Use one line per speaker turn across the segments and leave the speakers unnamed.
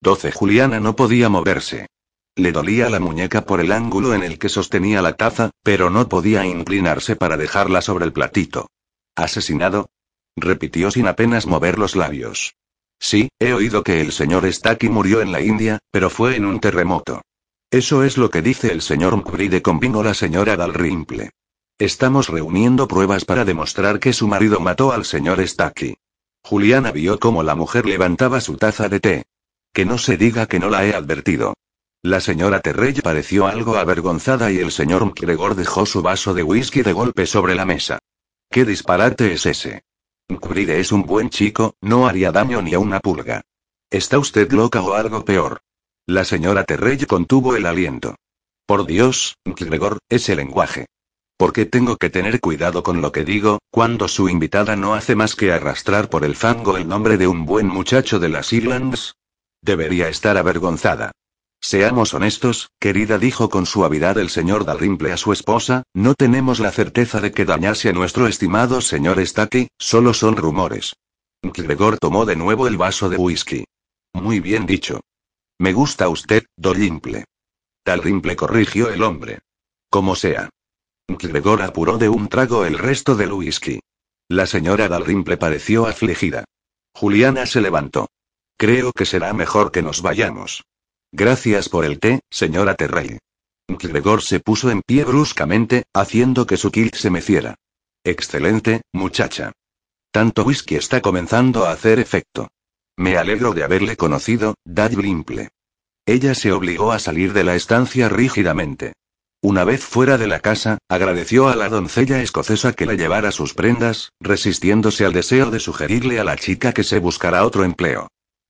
12 Juliana no podía moverse. Le dolía la muñeca por el ángulo en el que sostenía la taza, pero no podía inclinarse para dejarla sobre el platito. ¿Asesinado? repitió sin apenas mover los labios. Sí, he oído que el señor Staki murió en la India, pero fue en un terremoto. Eso es lo que dice el señor Mkride, convino la señora Dalrymple. Estamos reuniendo pruebas para demostrar que su marido mató al señor Staki. Juliana vio cómo la mujer levantaba su taza de té. Que no se diga que no la he advertido. La señora Terrell pareció algo avergonzada y el señor McGregor dejó su vaso de whisky de golpe sobre la mesa. ¿Qué disparate es ese? McGregor es un buen chico, no haría daño ni a una pulga. ¿Está usted loca o algo peor? La señora Terrell contuvo el aliento. Por Dios, McGregor, ese lenguaje. ¿Por qué tengo que tener cuidado con lo que digo, cuando su invitada no hace más que arrastrar por el fango el nombre de un buen muchacho de las Islands? Debería estar avergonzada. Seamos honestos, querida, dijo con suavidad el señor Dalrymple a su esposa, no tenemos la certeza de que dañase a nuestro estimado señor Staki, solo son rumores. Gregor tomó de nuevo el vaso de whisky. Muy bien dicho. Me gusta usted, Dalrymple. Dalrymple corrigió el hombre. Como sea. Gregor apuró de un trago el resto del whisky. La señora Dalrymple pareció afligida. Juliana se levantó. Creo que será mejor que nos vayamos. Gracias por el té, señora Terrell. Gregor se puso en pie bruscamente, haciendo que su kilt se meciera. Excelente, muchacha. Tanto whisky está comenzando a hacer efecto. Me alegro de haberle conocido, Dad Blimple. Ella se obligó a salir de la estancia rígidamente. Una vez fuera de la casa, agradeció a la doncella escocesa que le llevara sus prendas, resistiéndose al deseo de sugerirle a la chica que se buscara otro empleo.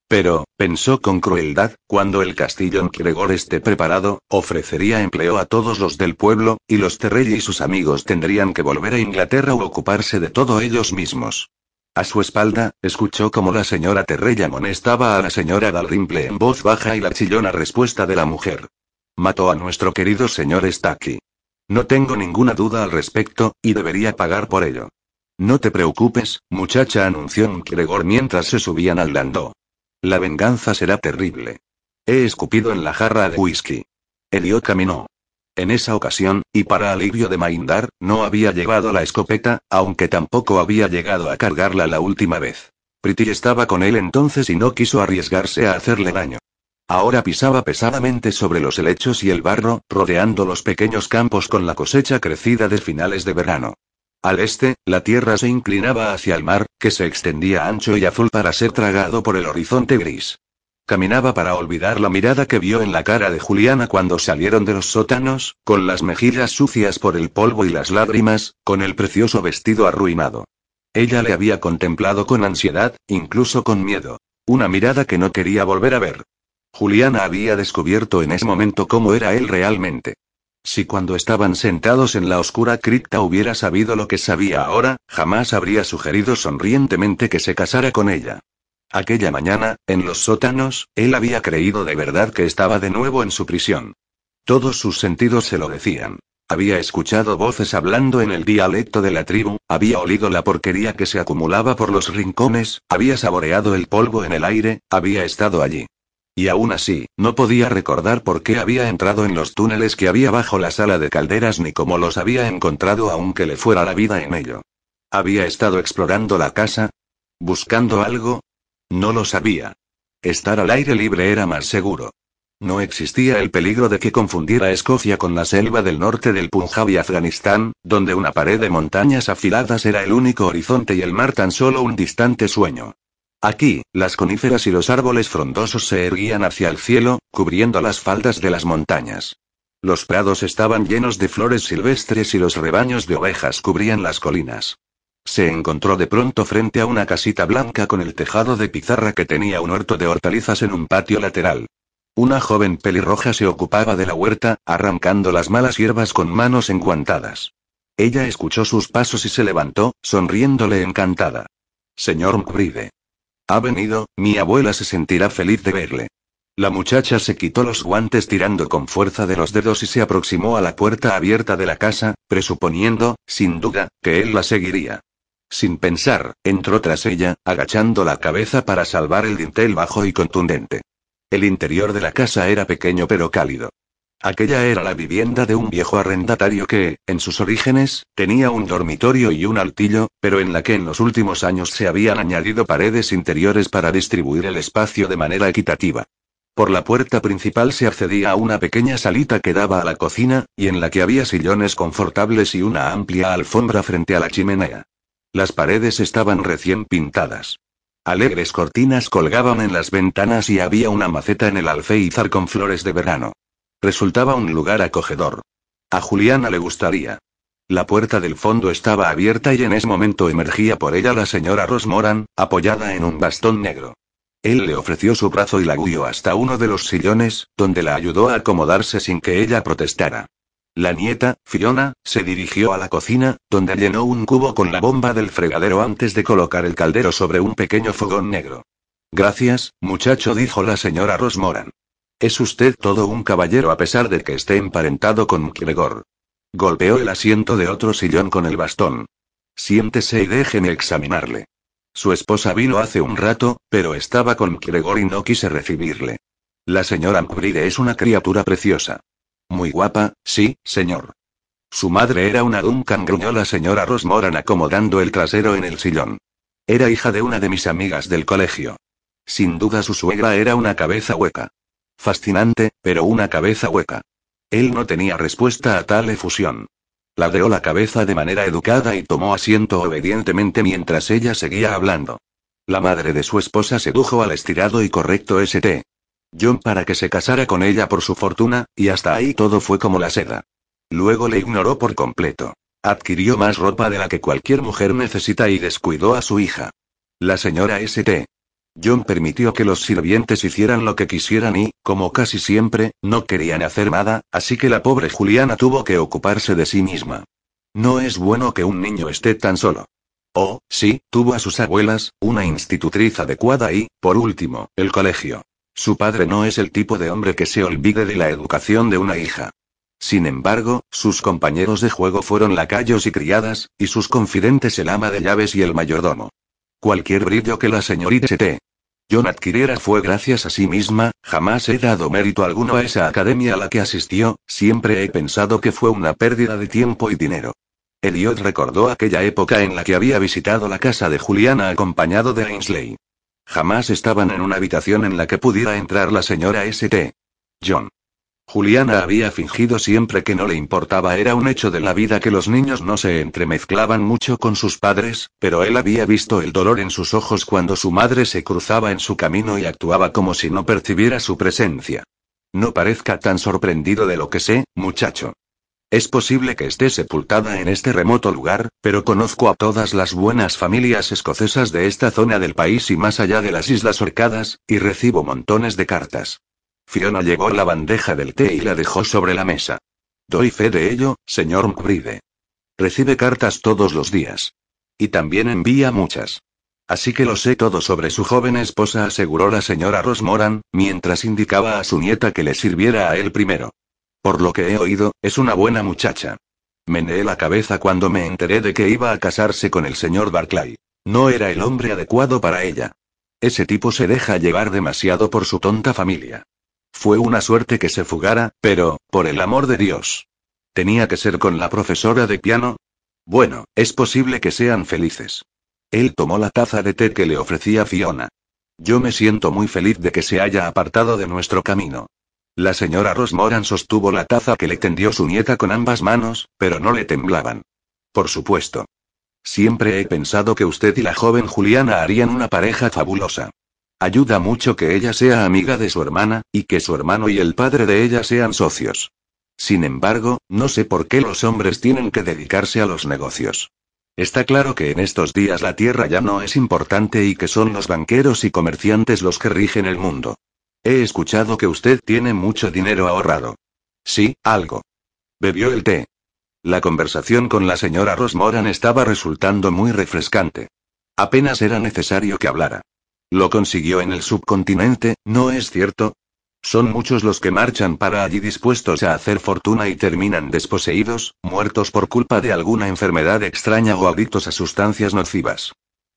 Pero, pensó con crueldad, cuando el castillo en Gregor esté preparado, ofrecería empleo a todos los del pueblo, y los Terrell y sus amigos tendrían que volver a Inglaterra o ocuparse de todo ellos mismos. A su espalda, escuchó como la señora Terrell amonestaba a la señora Dalrymple en voz baja y la chillona respuesta de la mujer. Mató a nuestro querido señor Staki. No tengo ninguna duda al respecto, y debería pagar por ello. No te preocupes, muchacha, anunció Gregor mientras se subían al landó. La venganza será terrible. He escupido en la jarra de whisky. Elliot caminó. En esa ocasión, y para alivio de Maindar, no había llevado la escopeta, aunque tampoco había llegado a cargarla la última vez. Pretty estaba con él entonces y no quiso arriesgarse a hacerle daño. Ahora pisaba pesadamente sobre los helechos y el barro, rodeando los pequeños campos con la cosecha crecida de finales de verano. Al este, la tierra se inclinaba hacia el mar, que se extendía ancho y azul para ser tragado por el horizonte gris. Caminaba para olvidar la mirada que vio en la cara de Juliana cuando salieron de los sótanos, con las mejillas sucias por el polvo y las lágrimas, con el precioso vestido arruinado. Ella le había contemplado con ansiedad, incluso con miedo. Una mirada que no quería volver a ver. Juliana había descubierto en ese momento cómo era él realmente. Si cuando estaban sentados en la oscura cripta hubiera sabido lo que sabía ahora, jamás habría sugerido sonrientemente que se casara con ella. Aquella mañana, en los sótanos, él había creído de verdad que estaba de nuevo en su prisión. Todos sus sentidos se lo decían. Había escuchado voces hablando en el dialecto de la tribu, había olido la porquería que se acumulaba por los rincones, había saboreado el polvo en el aire, había estado allí. Y aún así, no podía recordar por qué había entrado en los túneles que había bajo la sala de calderas ni cómo los había encontrado aunque le fuera la vida en ello. ¿Había estado explorando la casa? ¿Buscando algo? No lo sabía. Estar al aire libre era más seguro. No existía el peligro de que confundiera Escocia con la selva del norte del Punjab y Afganistán, donde una pared de montañas afiladas era el único horizonte y el mar tan solo un distante sueño. Aquí, las coníferas y los árboles frondosos se erguían hacia el cielo, cubriendo las faldas de las montañas. Los prados estaban llenos de flores silvestres y los rebaños de ovejas cubrían las colinas. Se encontró de pronto frente a una casita blanca con el tejado de pizarra que tenía un huerto de hortalizas en un patio lateral. Una joven pelirroja se ocupaba de la huerta, arrancando las malas hierbas con manos enguantadas. Ella escuchó sus pasos y se levantó, sonriéndole encantada. Señor Mcride. Ha venido, mi abuela se sentirá feliz de verle. La muchacha se quitó los guantes tirando con fuerza de los dedos y se aproximó a la puerta abierta de la casa, presuponiendo, sin duda, que él la seguiría. Sin pensar, entró tras ella, agachando la cabeza para salvar el dintel bajo y contundente. El interior de la casa era pequeño pero cálido. Aquella era la vivienda de un viejo arrendatario que, en sus orígenes, tenía un dormitorio y un altillo, pero en la que en los últimos años se habían añadido paredes interiores para distribuir el espacio de manera equitativa. Por la puerta principal se accedía a una pequeña salita que daba a la cocina, y en la que había sillones confortables y una amplia alfombra frente a la chimenea. Las paredes estaban recién pintadas. Alegres cortinas colgaban en las ventanas y había una maceta en el alféizar con flores de verano. Resultaba un lugar acogedor. A Juliana le gustaría. La puerta del fondo estaba abierta y en ese momento emergía por ella la señora Rosmoran, apoyada en un bastón negro. Él le ofreció su brazo y la guió hasta uno de los sillones, donde la ayudó a acomodarse sin que ella protestara. La nieta, Fiona, se dirigió a la cocina, donde llenó un cubo con la bomba del fregadero antes de colocar el caldero sobre un pequeño fogón negro. Gracias, muchacho, dijo la señora Rosmoran. Es usted todo un caballero a pesar de que esté emparentado con Gregor. Golpeó el asiento de otro sillón con el bastón. Siéntese y déjeme examinarle. Su esposa vino hace un rato, pero estaba con Gregor y no quise recibirle. La señora Mbride es una criatura preciosa. Muy guapa, sí, señor. Su madre era una Duncan, gruñó la señora Rosmoran acomodando el trasero en el sillón. Era hija de una de mis amigas del colegio. Sin duda su suegra era una cabeza hueca. Fascinante, pero una cabeza hueca. Él no tenía respuesta a tal efusión. Ladeó la cabeza de manera educada y tomó asiento obedientemente mientras ella seguía hablando. La madre de su esposa sedujo al estirado y correcto St. John para que se casara con ella por su fortuna, y hasta ahí todo fue como la seda. Luego le ignoró por completo. Adquirió más ropa de la que cualquier mujer necesita y descuidó a su hija. La señora St. John permitió que los sirvientes hicieran lo que quisieran y, como casi siempre, no querían hacer nada, así que la pobre Juliana tuvo que ocuparse de sí misma. No es bueno que un niño esté tan solo. Oh, sí, tuvo a sus abuelas, una institutriz adecuada y, por último, el colegio. Su padre no es el tipo de hombre que se olvide de la educación de una hija. Sin embargo, sus compañeros de juego fueron lacayos y criadas, y sus confidentes el ama de llaves y el mayordomo. Cualquier brillo que la señorita St. John adquiriera fue gracias a sí misma, jamás he dado mérito alguno a esa academia a la que asistió, siempre he pensado que fue una pérdida de tiempo y dinero. Elliot recordó aquella época en la que había visitado la casa de Juliana acompañado de Ainsley. Jamás estaban en una habitación en la que pudiera entrar la señora St. John. Juliana había fingido siempre que no le importaba, era un hecho de la vida que los niños no se entremezclaban mucho con sus padres, pero él había visto el dolor en sus ojos cuando su madre se cruzaba en su camino y actuaba como si no percibiera su presencia. No parezca tan sorprendido de lo que sé, muchacho. Es posible que esté sepultada en este remoto lugar, pero conozco a todas las buenas familias escocesas de esta zona del país y más allá de las Islas Orcadas, y recibo montones de cartas. Fiona llevó la bandeja del té y la dejó sobre la mesa. Doy fe de ello, señor McBride. Recibe cartas todos los días. Y también envía muchas. Así que lo sé todo sobre su joven esposa, aseguró la señora Rosmoran, mientras indicaba a su nieta que le sirviera a él primero. Por lo que he oído, es una buena muchacha. Meneé la cabeza cuando me enteré de que iba a casarse con el señor Barclay. No era el hombre adecuado para ella. Ese tipo se deja llevar demasiado por su tonta familia. Fue una suerte que se fugara, pero, por el amor de Dios. ¿Tenía que ser con la profesora de piano? Bueno, es posible que sean felices. Él tomó la taza de té que le ofrecía Fiona. Yo me siento muy feliz de que se haya apartado de nuestro camino. La señora Rosmoran sostuvo la taza que le tendió su nieta con ambas manos, pero no le temblaban. Por supuesto. Siempre he pensado que usted y la joven Juliana harían una pareja fabulosa. Ayuda mucho que ella sea amiga de su hermana, y que su hermano y el padre de ella sean socios. Sin embargo, no sé por qué los hombres tienen que dedicarse a los negocios. Está claro que en estos días la tierra ya no es importante y que son los banqueros y comerciantes los que rigen el mundo. He escuchado que usted tiene mucho dinero ahorrado. Sí, algo. Bebió el té. La conversación con la señora Rosmoran estaba resultando muy refrescante. Apenas era necesario que hablara. Lo consiguió en el subcontinente, ¿no es cierto? Son muchos los que marchan para allí dispuestos a hacer fortuna y terminan desposeídos, muertos por culpa de alguna enfermedad extraña o adictos a sustancias nocivas.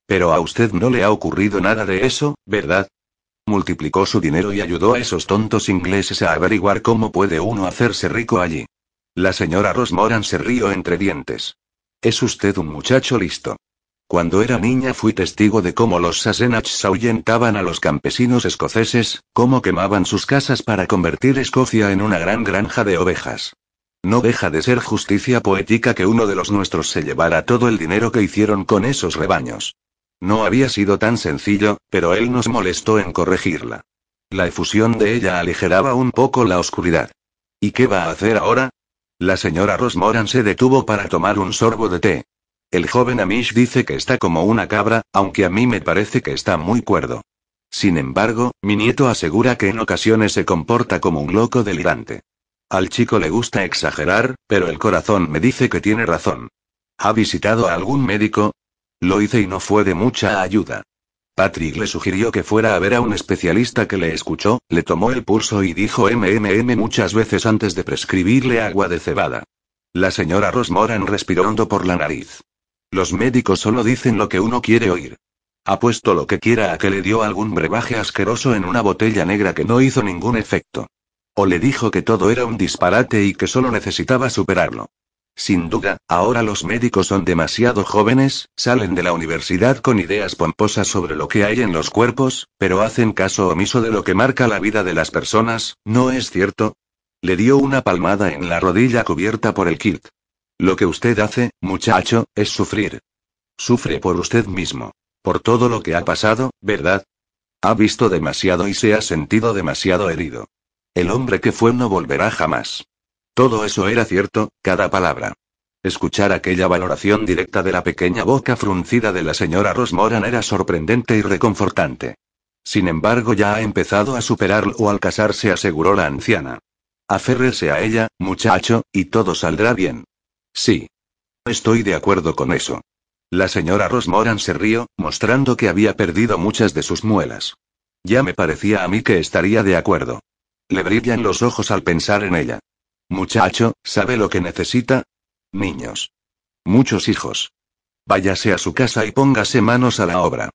Pero a usted no le ha ocurrido nada de eso, ¿verdad? Multiplicó su dinero y ayudó a esos tontos ingleses a averiguar cómo puede uno hacerse rico allí. La señora Rosmoran se rió entre dientes. Es usted un muchacho listo. Cuando era niña fui testigo de cómo los Sassenachs ahuyentaban a los campesinos escoceses, cómo quemaban sus casas para convertir Escocia en una gran granja de ovejas. No deja de ser justicia poética que uno de los nuestros se llevara todo el dinero que hicieron con esos rebaños. No había sido tan sencillo, pero él nos molestó en corregirla. La efusión de ella aligeraba un poco la oscuridad. ¿Y qué va a hacer ahora? La señora Rosmoran se detuvo para tomar un sorbo de té. El joven Amish dice que está como una cabra, aunque a mí me parece que está muy cuerdo. Sin embargo, mi nieto asegura que en ocasiones se comporta como un loco delirante. Al chico le gusta exagerar, pero el corazón me dice que tiene razón. ¿Ha visitado a algún médico? Lo hice y no fue de mucha ayuda. Patrick le sugirió que fuera a ver a un especialista que le escuchó, le tomó el pulso y dijo MMM muchas veces antes de prescribirle agua de cebada. La señora Rosmoran respiró hondo por la nariz. Los médicos solo dicen lo que uno quiere oír. Apuesto lo que quiera a que le dio algún brebaje asqueroso en una botella negra que no hizo ningún efecto. O le dijo que todo era un disparate y que solo necesitaba superarlo. Sin duda, ahora los médicos son demasiado jóvenes, salen de la universidad con ideas pomposas sobre lo que hay en los cuerpos, pero hacen caso omiso de lo que marca la vida de las personas, ¿no es cierto? Le dio una palmada en la rodilla cubierta por el kilt. Lo que usted hace, muchacho, es sufrir. Sufre por usted mismo. Por todo lo que ha pasado, ¿verdad? Ha visto demasiado y se ha sentido demasiado herido. El hombre que fue no volverá jamás. Todo eso era cierto, cada palabra. Escuchar aquella valoración directa de la pequeña boca fruncida de la señora Rosmoran era sorprendente y reconfortante. Sin embargo, ya ha empezado a superarlo al casarse, aseguró la anciana. Aférrese a ella, muchacho, y todo saldrá bien. Sí. Estoy de acuerdo con eso. La señora Rosmoran se rió, mostrando que había perdido muchas de sus muelas. Ya me parecía a mí que estaría de acuerdo. Le brillan los ojos al pensar en ella. Muchacho, ¿sabe lo que necesita? Niños. Muchos hijos. Váyase a su casa y póngase manos a la obra.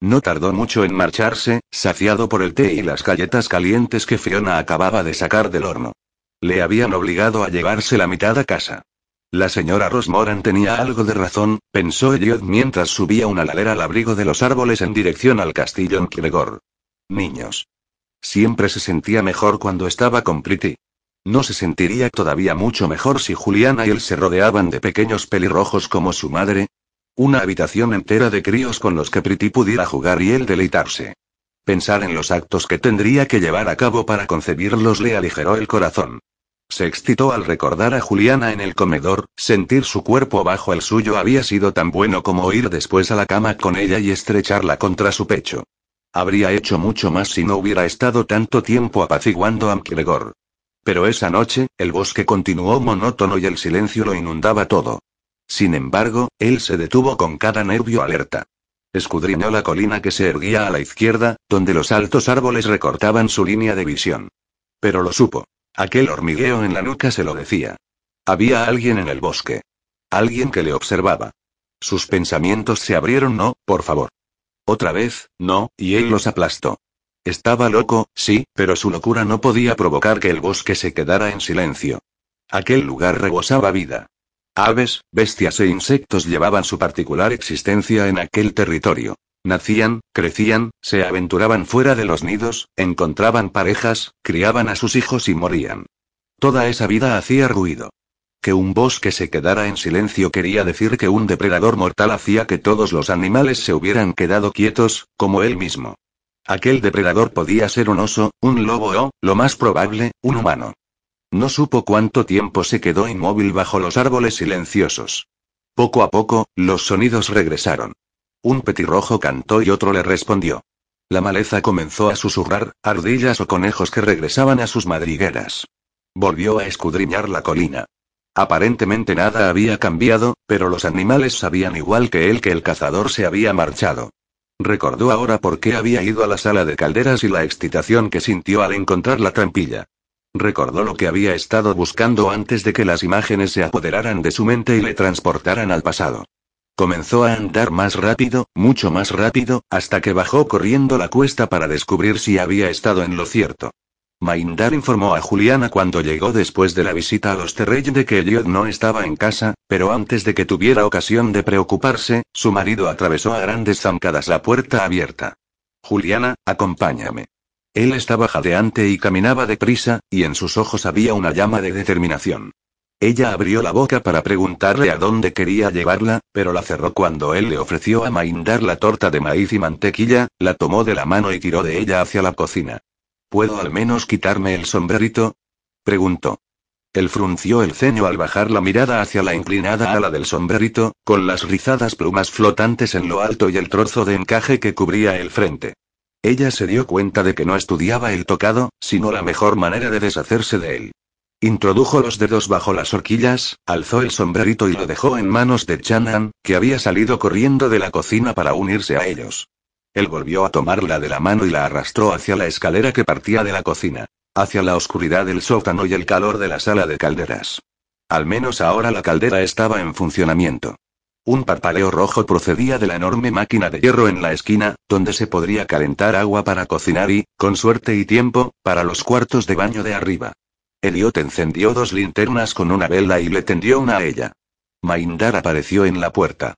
No tardó mucho en marcharse, saciado por el té y las galletas calientes que Fiona acababa de sacar del horno. Le habían obligado a llevarse la mitad a casa. La señora Rosmoran tenía algo de razón, pensó Elliot mientras subía una ladera al abrigo de los árboles en dirección al castillo en Kregor. Niños. Siempre se sentía mejor cuando estaba con Pretty. ¿No se sentiría todavía mucho mejor si Juliana y él se rodeaban de pequeños pelirrojos como su madre? Una habitación entera de críos con los que Pretty pudiera jugar y él deleitarse. Pensar en los actos que tendría que llevar a cabo para concebirlos le aligeró el corazón. Se excitó al recordar a Juliana en el comedor, sentir su cuerpo bajo el suyo había sido tan bueno como ir después a la cama con ella y estrecharla contra su pecho. Habría hecho mucho más si no hubiera estado tanto tiempo apaciguando a McGregor. Pero esa noche, el bosque continuó monótono y el silencio lo inundaba todo. Sin embargo, él se detuvo con cada nervio alerta. Escudriñó la colina que se erguía a la izquierda, donde los altos árboles recortaban su línea de visión. Pero lo supo. Aquel hormigueo en la nuca se lo decía. Había alguien en el bosque. Alguien que le observaba. Sus pensamientos se abrieron, no, por favor. Otra vez, no, y él los aplastó. Estaba loco, sí, pero su locura no podía provocar que el bosque se quedara en silencio. Aquel lugar rebosaba vida. Aves, bestias e insectos llevaban su particular existencia en aquel territorio. Nacían, crecían, se aventuraban fuera de los nidos, encontraban parejas, criaban a sus hijos y morían. Toda esa vida hacía ruido. Que un bosque se quedara en silencio quería decir que un depredador mortal hacía que todos los animales se hubieran quedado quietos, como él mismo. Aquel depredador podía ser un oso, un lobo o, lo más probable, un humano. No supo cuánto tiempo se quedó inmóvil bajo los árboles silenciosos. Poco a poco, los sonidos regresaron. Un petirrojo cantó y otro le respondió. La maleza comenzó a susurrar, ardillas o conejos que regresaban a sus madrigueras. Volvió a escudriñar la colina. Aparentemente nada había cambiado, pero los animales sabían igual que él que el cazador se había marchado. Recordó ahora por qué había ido a la sala de calderas y la excitación que sintió al encontrar la trampilla. Recordó lo que había estado buscando antes de que las imágenes se apoderaran de su mente y le transportaran al pasado. Comenzó a andar más rápido, mucho más rápido, hasta que bajó corriendo la cuesta para descubrir si había estado en lo cierto. Maindar informó a Juliana cuando llegó después de la visita a los Terrell de que Elliot no estaba en casa, pero antes de que tuviera ocasión de preocuparse, su marido atravesó a grandes zancadas la puerta abierta. Juliana, acompáñame. Él estaba jadeante y caminaba deprisa, y en sus ojos había una llama de determinación. Ella abrió la boca para preguntarle a dónde quería llevarla, pero la cerró cuando él le ofreció a Maindar la torta de maíz y mantequilla, la tomó de la mano y tiró de ella hacia la cocina. ¿Puedo al menos quitarme el sombrerito? preguntó. Él frunció el ceño al bajar la mirada hacia la inclinada ala del sombrerito, con las rizadas plumas flotantes en lo alto y el trozo de encaje que cubría el frente. Ella se dio cuenta de que no estudiaba el tocado, sino la mejor manera de deshacerse de él. Introdujo los dedos bajo las horquillas, alzó el sombrerito y lo dejó en manos de Chanan, que había salido corriendo de la cocina para unirse a ellos. Él volvió a tomarla de la mano y la arrastró hacia la escalera que partía de la cocina, hacia la oscuridad del sótano y el calor de la sala de calderas. Al menos ahora la caldera estaba en funcionamiento. Un parpadeo rojo procedía de la enorme máquina de hierro en la esquina, donde se podría calentar agua para cocinar y, con suerte y tiempo, para los cuartos de baño de arriba. Elliot encendió dos linternas con una vela y le tendió una a ella. Maindar apareció en la puerta.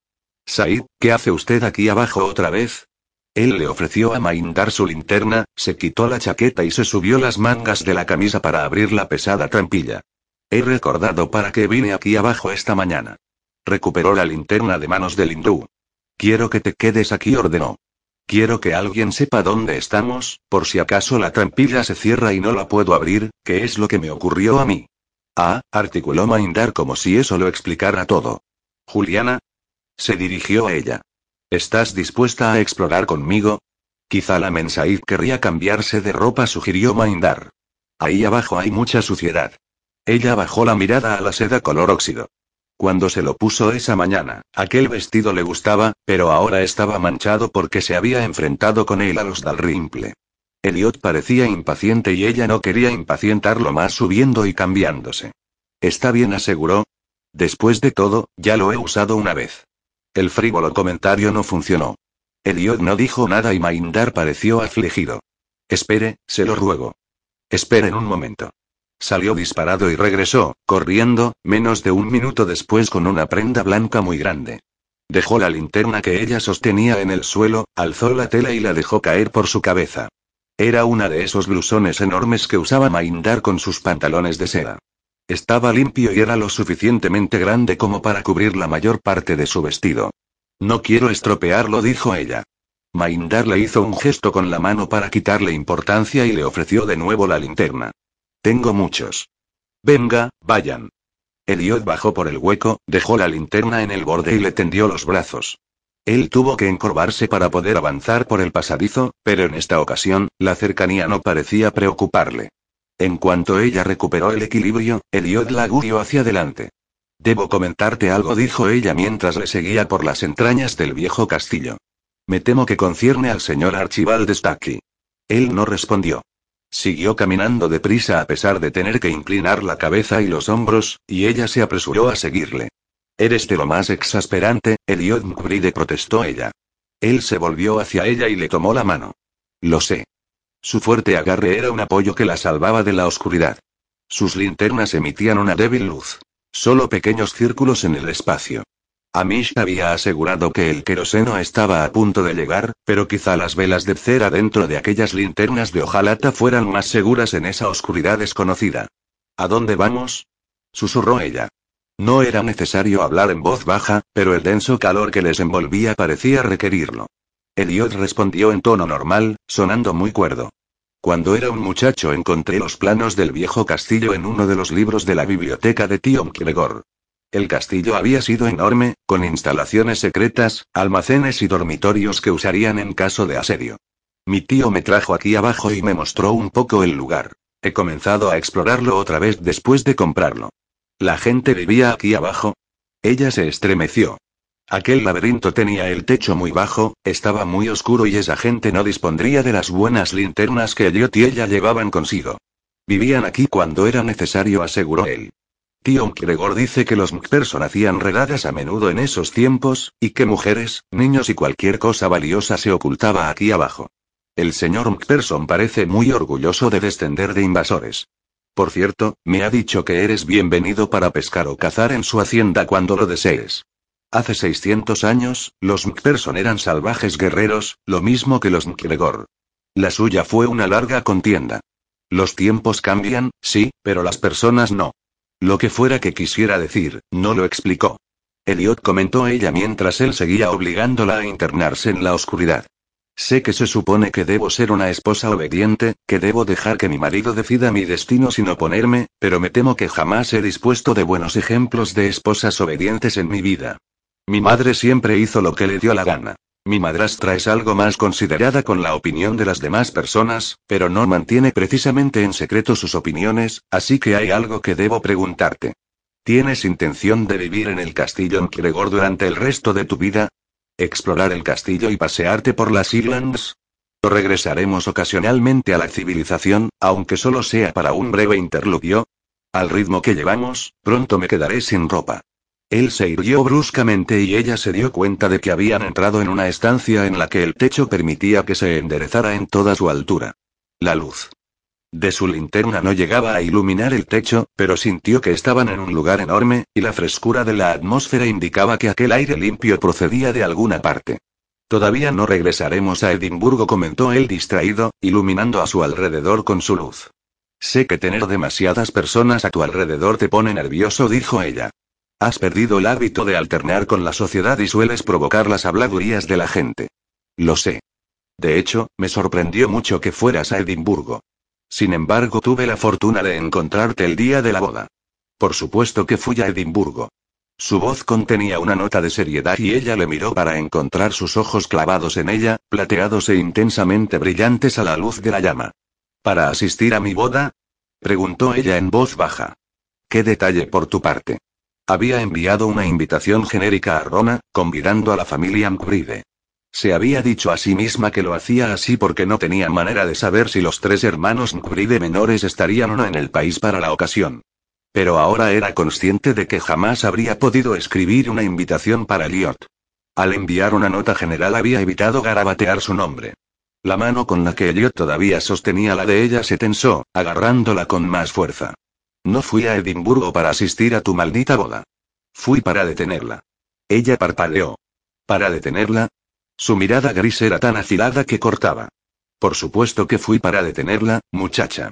Said, ¿qué hace usted aquí abajo otra vez? Él le ofreció a Maindar su linterna, se quitó la chaqueta y se subió las mangas de la camisa para abrir la pesada trampilla. He recordado para qué vine aquí abajo esta mañana. Recuperó la linterna de manos del hindú. Quiero que te quedes aquí, ordenó. Quiero que alguien sepa dónde estamos, por si acaso la trampilla se cierra y no la puedo abrir, que es lo que me ocurrió a mí. Ah, articuló Maindar como si eso lo explicara todo. Juliana. Se dirigió a ella. ¿Estás dispuesta a explorar conmigo? Quizá la Mensaid querría cambiarse de ropa, sugirió Maindar. Ahí abajo hay mucha suciedad. Ella bajó la mirada a la seda color óxido. Cuando se lo puso esa mañana, aquel vestido le gustaba, pero ahora estaba manchado porque se había enfrentado con él a los Dalrymple. Elliot parecía impaciente y ella no quería impacientarlo más subiendo y cambiándose. Está bien, aseguró. Después de todo, ya lo he usado una vez. El frívolo comentario no funcionó. Elliot no dijo nada y Maindar pareció afligido. Espere, se lo ruego. Esperen un momento. Salió disparado y regresó, corriendo, menos de un minuto después con una prenda blanca muy grande. Dejó la linterna que ella sostenía en el suelo, alzó la tela y la dejó caer por su cabeza. Era una de esos blusones enormes que usaba Maindar con sus pantalones de seda. Estaba limpio y era lo suficientemente grande como para cubrir la mayor parte de su vestido. No quiero estropearlo, dijo ella. Maindar le hizo un gesto con la mano para quitarle importancia y le ofreció de nuevo la linterna. Tengo muchos. Venga, vayan. Elliot bajó por el hueco, dejó la linterna en el borde y le tendió los brazos. Él tuvo que encorvarse para poder avanzar por el pasadizo, pero en esta ocasión, la cercanía no parecía preocuparle. En cuanto ella recuperó el equilibrio, Elliot la guió hacia adelante. Debo comentarte algo, dijo ella mientras le seguía por las entrañas del viejo castillo. Me temo que concierne al señor Archibald Stacky. Él no respondió. Siguió caminando deprisa a pesar de tener que inclinar la cabeza y los hombros, y ella se apresuró a seguirle. Eres de lo más exasperante, Elliot McBride protestó ella. Él se volvió hacia ella y le tomó la mano. Lo sé. Su fuerte agarre era un apoyo que la salvaba de la oscuridad. Sus linternas emitían una débil luz. Solo pequeños círculos en el espacio. Amish había asegurado que el queroseno estaba a punto de llegar, pero quizá las velas de cera dentro de aquellas linternas de hojalata fueran más seguras en esa oscuridad desconocida. ¿A dónde vamos? susurró ella. No era necesario hablar en voz baja, pero el denso calor que les envolvía parecía requerirlo. Elliot respondió en tono normal, sonando muy cuerdo. Cuando era un muchacho encontré los planos del viejo castillo en uno de los libros de la biblioteca de Tion Gregor. El castillo había sido enorme, con instalaciones secretas, almacenes y dormitorios que usarían en caso de asedio. Mi tío me trajo aquí abajo y me mostró un poco el lugar. He comenzado a explorarlo otra vez después de comprarlo. ¿La gente vivía aquí abajo? Ella se estremeció. Aquel laberinto tenía el techo muy bajo, estaba muy oscuro y esa gente no dispondría de las buenas linternas que yo y ella llevaban consigo. Vivían aquí cuando era necesario, aseguró él. Tío Gregor dice que los McPherson hacían redadas a menudo en esos tiempos, y que mujeres, niños y cualquier cosa valiosa se ocultaba aquí abajo. El señor McPherson parece muy orgulloso de descender de invasores. Por cierto, me ha dicho que eres bienvenido para pescar o cazar en su hacienda cuando lo desees. Hace 600 años, los McPherson eran salvajes guerreros, lo mismo que los McGregor. La suya fue una larga contienda. Los tiempos cambian, sí, pero las personas no. Lo que fuera que quisiera decir, no lo explicó. Elliot comentó ella mientras él seguía obligándola a internarse en la oscuridad. Sé que se supone que debo ser una esposa obediente, que debo dejar que mi marido decida mi destino sin oponerme, pero me temo que jamás he dispuesto de buenos ejemplos de esposas obedientes en mi vida. Mi madre siempre hizo lo que le dio la gana. Mi madrastra es algo más considerada con la opinión de las demás personas, pero no mantiene precisamente en secreto sus opiniones, así que hay algo que debo preguntarte. ¿Tienes intención de vivir en el castillo en Kiregor durante el resto de tu vida? ¿Explorar el castillo y pasearte por las Islands? ¿O regresaremos ocasionalmente a la civilización, aunque solo sea para un breve interludio? Al ritmo que llevamos, pronto me quedaré sin ropa. Él se irguió bruscamente y ella se dio cuenta de que habían entrado en una estancia en la que el techo permitía que se enderezara en toda su altura. La luz de su linterna no llegaba a iluminar el techo, pero sintió que estaban en un lugar enorme, y la frescura de la atmósfera indicaba que aquel aire limpio procedía de alguna parte. Todavía no regresaremos a Edimburgo, comentó él distraído, iluminando a su alrededor con su luz. Sé que tener demasiadas personas a tu alrededor te pone nervioso, dijo ella. Has perdido el hábito de alternar con la sociedad y sueles provocar las habladurías de la gente. Lo sé. De hecho, me sorprendió mucho que fueras a Edimburgo. Sin embargo, tuve la fortuna de encontrarte el día de la boda. Por supuesto que fui a Edimburgo. Su voz contenía una nota de seriedad y ella le miró para encontrar sus ojos clavados en ella, plateados e intensamente brillantes a la luz de la llama. ¿Para asistir a mi boda? preguntó ella en voz baja. ¿Qué detalle por tu parte? Había enviado una invitación genérica a Roma, convidando a la familia McBride. Se había dicho a sí misma que lo hacía así porque no tenía manera de saber si los tres hermanos McBride menores estarían o no en el país para la ocasión. Pero ahora era consciente de que jamás habría podido escribir una invitación para Elliot. Al enviar una nota general había evitado garabatear su nombre. La mano con la que Elliot todavía sostenía la de ella se tensó, agarrándola con más fuerza. No fui a Edimburgo para asistir a tu maldita boda. Fui para detenerla. Ella parpadeó. ¿Para detenerla? Su mirada gris era tan afilada que cortaba. Por supuesto que fui para detenerla, muchacha.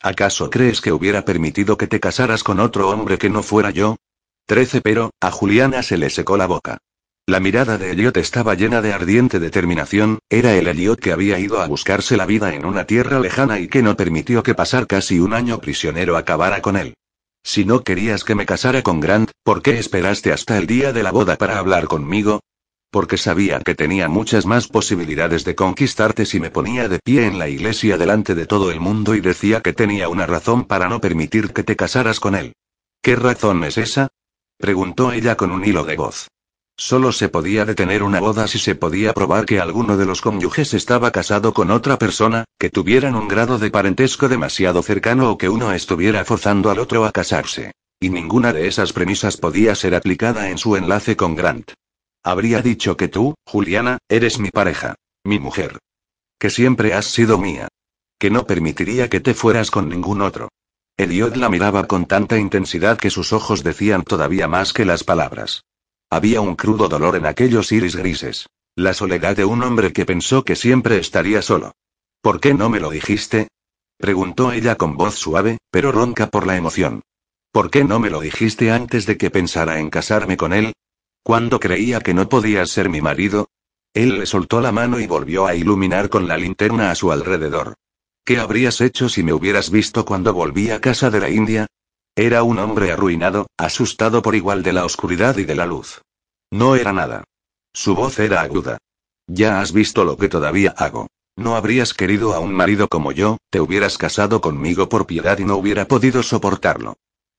¿Acaso crees que hubiera permitido que te casaras con otro hombre que no fuera yo? Trece pero, a Juliana se le secó la boca. La mirada de Elliot estaba llena de ardiente determinación, era el Elliot que había ido a buscarse la vida en una tierra lejana y que no permitió que pasar casi un año prisionero acabara con él. Si no querías que me casara con Grant, ¿por qué esperaste hasta el día de la boda para hablar conmigo? Porque sabía que tenía muchas más posibilidades de conquistarte si me ponía de pie en la iglesia delante de todo el mundo y decía que tenía una razón para no permitir que te casaras con él. ¿Qué razón es esa? preguntó ella con un hilo de voz. Solo se podía detener una boda si se podía probar que alguno de los cónyuges estaba casado con otra persona, que tuvieran un grado de parentesco demasiado cercano o que uno estuviera forzando al otro a casarse. Y ninguna de esas premisas podía ser aplicada en su enlace con Grant. Habría dicho que tú, Juliana, eres mi pareja. Mi mujer. Que siempre has sido mía. Que no permitiría que te fueras con ningún otro. Elliot la miraba con tanta intensidad que sus ojos decían todavía más que las palabras. Había un crudo dolor en aquellos iris grises. La soledad de un hombre que pensó que siempre estaría solo. ¿Por qué no me lo dijiste? preguntó ella con voz suave, pero ronca por la emoción. ¿Por qué no me lo dijiste antes de que pensara en casarme con él? ¿Cuándo creía que no podías ser mi marido? Él le soltó la mano y volvió a iluminar con la linterna a su alrededor. ¿Qué habrías hecho si me hubieras visto cuando volví a casa de la India? Era un hombre arruinado, asustado por igual de la oscuridad y de la luz. No era nada. Su voz era aguda. Ya has visto lo que todavía hago. No habrías querido a un marido como yo, te hubieras casado conmigo por piedad y no hubiera podido soportarlo.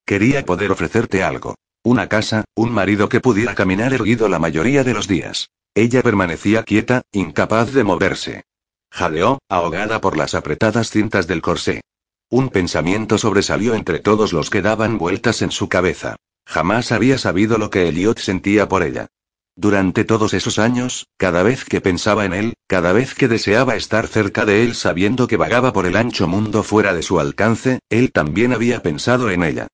Quería poder ofrecerte algo. Una casa, un marido que pudiera caminar erguido la mayoría de los días. Ella permanecía quieta, incapaz de moverse. Jadeó, ahogada por las apretadas cintas del corsé. Un pensamiento sobresalió entre todos los que daban vueltas en su cabeza. Jamás había sabido lo que Elliot sentía por ella. Durante todos esos años, cada vez que pensaba en él, cada vez que deseaba estar cerca de él sabiendo que vagaba por el ancho mundo fuera de su alcance, él también había pensado en ella.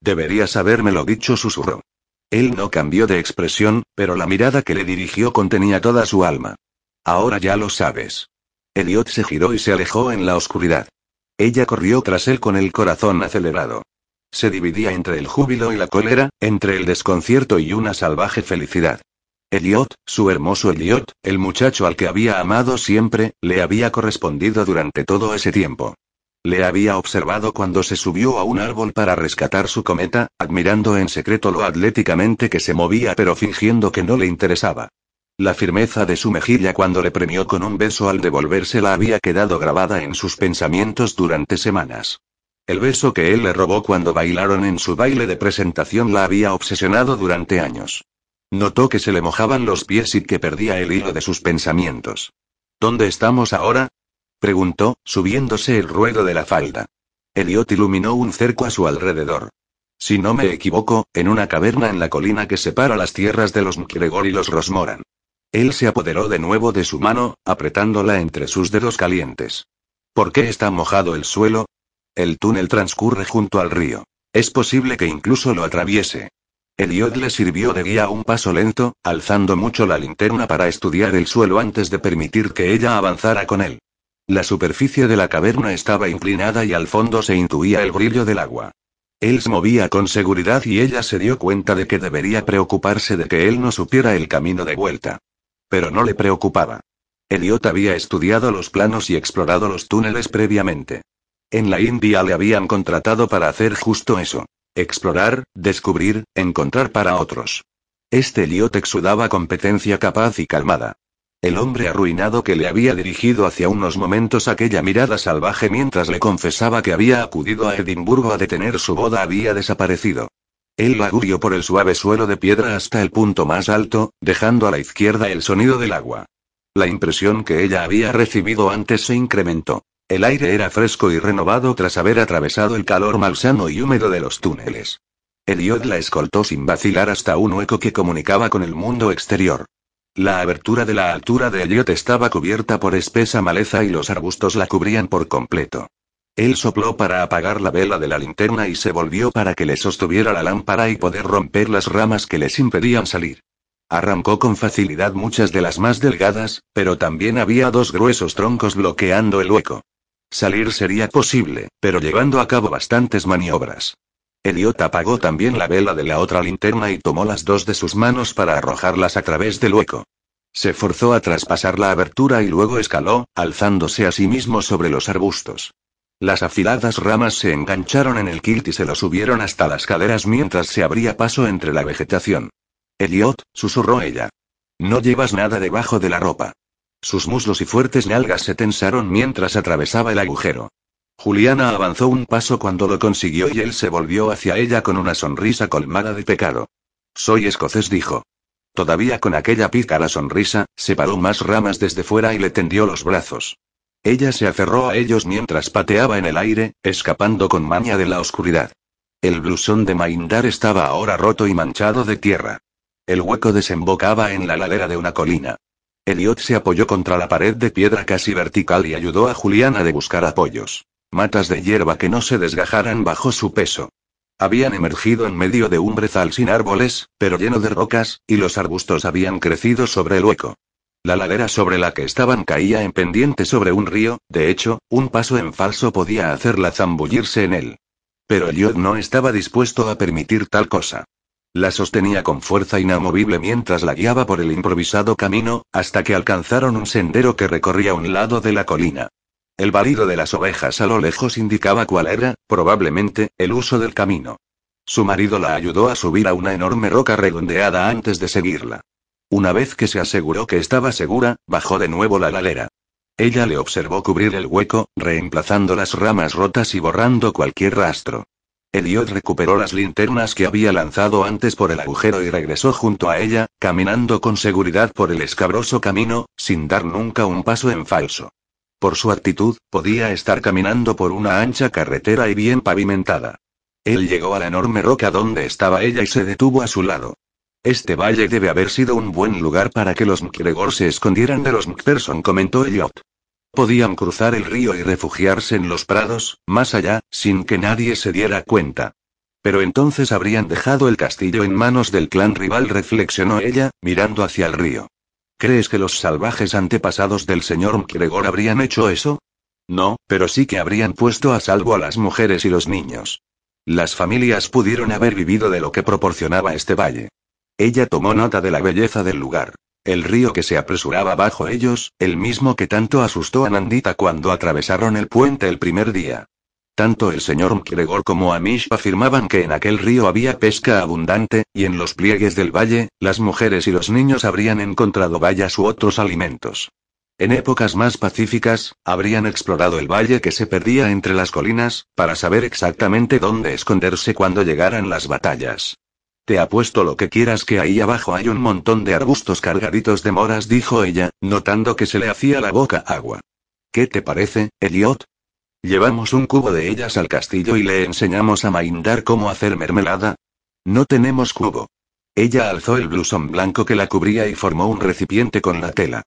Deberías habérmelo dicho, susurró. Él no cambió de expresión, pero la mirada que le dirigió contenía toda su alma. Ahora ya lo sabes. Elliot se giró y se alejó en la oscuridad. Ella corrió tras él con el corazón acelerado. Se dividía entre el júbilo y la cólera, entre el desconcierto y una salvaje felicidad. Elliot, su hermoso Elliot, el muchacho al que había amado siempre, le había correspondido durante todo ese tiempo. Le había observado cuando se subió a un árbol para rescatar su cometa, admirando en secreto lo atléticamente que se movía pero fingiendo que no le interesaba. La firmeza de su mejilla cuando le premió con un beso al devolvérsela había quedado grabada en sus pensamientos durante semanas. El beso que él le robó cuando bailaron en su baile de presentación la había obsesionado durante años. Notó que se le mojaban los pies y que perdía el hilo de sus pensamientos. ¿Dónde estamos ahora? preguntó, subiéndose el ruedo de la falda. Eliot iluminó un cerco a su alrededor. Si no me equivoco, en una caverna en la colina que separa las tierras de los Mkregor y los Rosmoran. Él se apoderó de nuevo de su mano, apretándola entre sus dedos calientes. ¿Por qué está mojado el suelo? El túnel transcurre junto al río. Es posible que incluso lo atraviese. Elliot le sirvió de guía un paso lento, alzando mucho la linterna para estudiar el suelo antes de permitir que ella avanzara con él. La superficie de la caverna estaba inclinada y al fondo se intuía el brillo del agua. Él se movía con seguridad y ella se dio cuenta de que debería preocuparse de que él no supiera el camino de vuelta. Pero no le preocupaba. Elliot había estudiado los planos y explorado los túneles previamente. En la India le habían contratado para hacer justo eso. Explorar, descubrir, encontrar para otros. Este Eliot exudaba competencia capaz y calmada. El hombre arruinado que le había dirigido hacia unos momentos aquella mirada salvaje mientras le confesaba que había acudido a Edimburgo a detener su boda había desaparecido. Él la por el suave suelo de piedra hasta el punto más alto, dejando a la izquierda el sonido del agua. La impresión que ella había recibido antes se incrementó. El aire era fresco y renovado tras haber atravesado el calor malsano y húmedo de los túneles. Eliot la escoltó sin vacilar hasta un hueco que comunicaba con el mundo exterior. La abertura de la altura de Eliot estaba cubierta por espesa maleza y los arbustos la cubrían por completo. Él sopló para apagar la vela de la linterna y se volvió para que le sostuviera la lámpara y poder romper las ramas que les impedían salir. Arrancó con facilidad muchas de las más delgadas, pero también había dos gruesos troncos bloqueando el hueco. Salir sería posible, pero llevando a cabo bastantes maniobras. Eliot apagó también la vela de la otra linterna y tomó las dos de sus manos para arrojarlas a través del hueco. Se forzó a traspasar la abertura y luego escaló, alzándose a sí mismo sobre los arbustos. Las afiladas ramas se engancharon en el kilt y se lo subieron hasta las caderas mientras se abría paso entre la vegetación. Eliot, susurró ella. No llevas nada debajo de la ropa. Sus muslos y fuertes nalgas se tensaron mientras atravesaba el agujero. Juliana avanzó un paso cuando lo consiguió y él se volvió hacia ella con una sonrisa colmada de pecado. Soy escocés, dijo. Todavía con aquella pícara sonrisa, separó más ramas desde fuera y le tendió los brazos. Ella se aferró a ellos mientras pateaba en el aire, escapando con maña de la oscuridad. El blusón de Maindar estaba ahora roto y manchado de tierra. El hueco desembocaba en la ladera de una colina. Elliot se apoyó contra la pared de piedra casi vertical y ayudó a Juliana de buscar apoyos. Matas de hierba que no se desgajaran bajo su peso. Habían emergido en medio de un brezal sin árboles, pero lleno de rocas, y los arbustos habían crecido sobre el hueco. La ladera sobre la que estaban caía en pendiente sobre un río, de hecho, un paso en falso podía hacerla zambullirse en él. Pero Elliot no estaba dispuesto a permitir tal cosa. La sostenía con fuerza inamovible mientras la guiaba por el improvisado camino, hasta que alcanzaron un sendero que recorría un lado de la colina. El balido de las ovejas a lo lejos indicaba cuál era, probablemente, el uso del camino. Su marido la ayudó a subir a una enorme roca redondeada antes de seguirla. Una vez que se aseguró que estaba segura, bajó de nuevo la ladera. Ella le observó cubrir el hueco, reemplazando las ramas rotas y borrando cualquier rastro. Elliot recuperó las linternas que había lanzado antes por el agujero y regresó junto a ella, caminando con seguridad por el escabroso camino, sin dar nunca un paso en falso. Por su actitud, podía estar caminando por una ancha carretera y bien pavimentada. Él llegó a la enorme roca donde estaba ella y se detuvo a su lado. Este valle debe haber sido un buen lugar para que los McGregor se escondieran de los McPherson, comentó Elliot. Podían cruzar el río y refugiarse en los prados, más allá, sin que nadie se diera cuenta. Pero entonces habrían dejado el castillo en manos del clan rival, reflexionó ella, mirando hacia el río. ¿Crees que los salvajes antepasados del señor McGregor habrían hecho eso? No, pero sí que habrían puesto a salvo a las mujeres y los niños. Las familias pudieron haber vivido de lo que proporcionaba este valle. Ella tomó nota de la belleza del lugar. El río que se apresuraba bajo ellos, el mismo que tanto asustó a Nandita cuando atravesaron el puente el primer día. Tanto el señor McGregor como Amish afirmaban que en aquel río había pesca abundante, y en los pliegues del valle, las mujeres y los niños habrían encontrado bayas u otros alimentos. En épocas más pacíficas, habrían explorado el valle que se perdía entre las colinas, para saber exactamente dónde esconderse cuando llegaran las batallas. Te apuesto lo que quieras que ahí abajo hay un montón de arbustos cargaditos de moras, dijo ella, notando que se le hacía la boca agua. ¿Qué te parece, Elliot? Llevamos un cubo de ellas al castillo y le enseñamos a Maindar cómo hacer mermelada. No tenemos cubo. Ella alzó el blusón blanco que la cubría y formó un recipiente con la tela.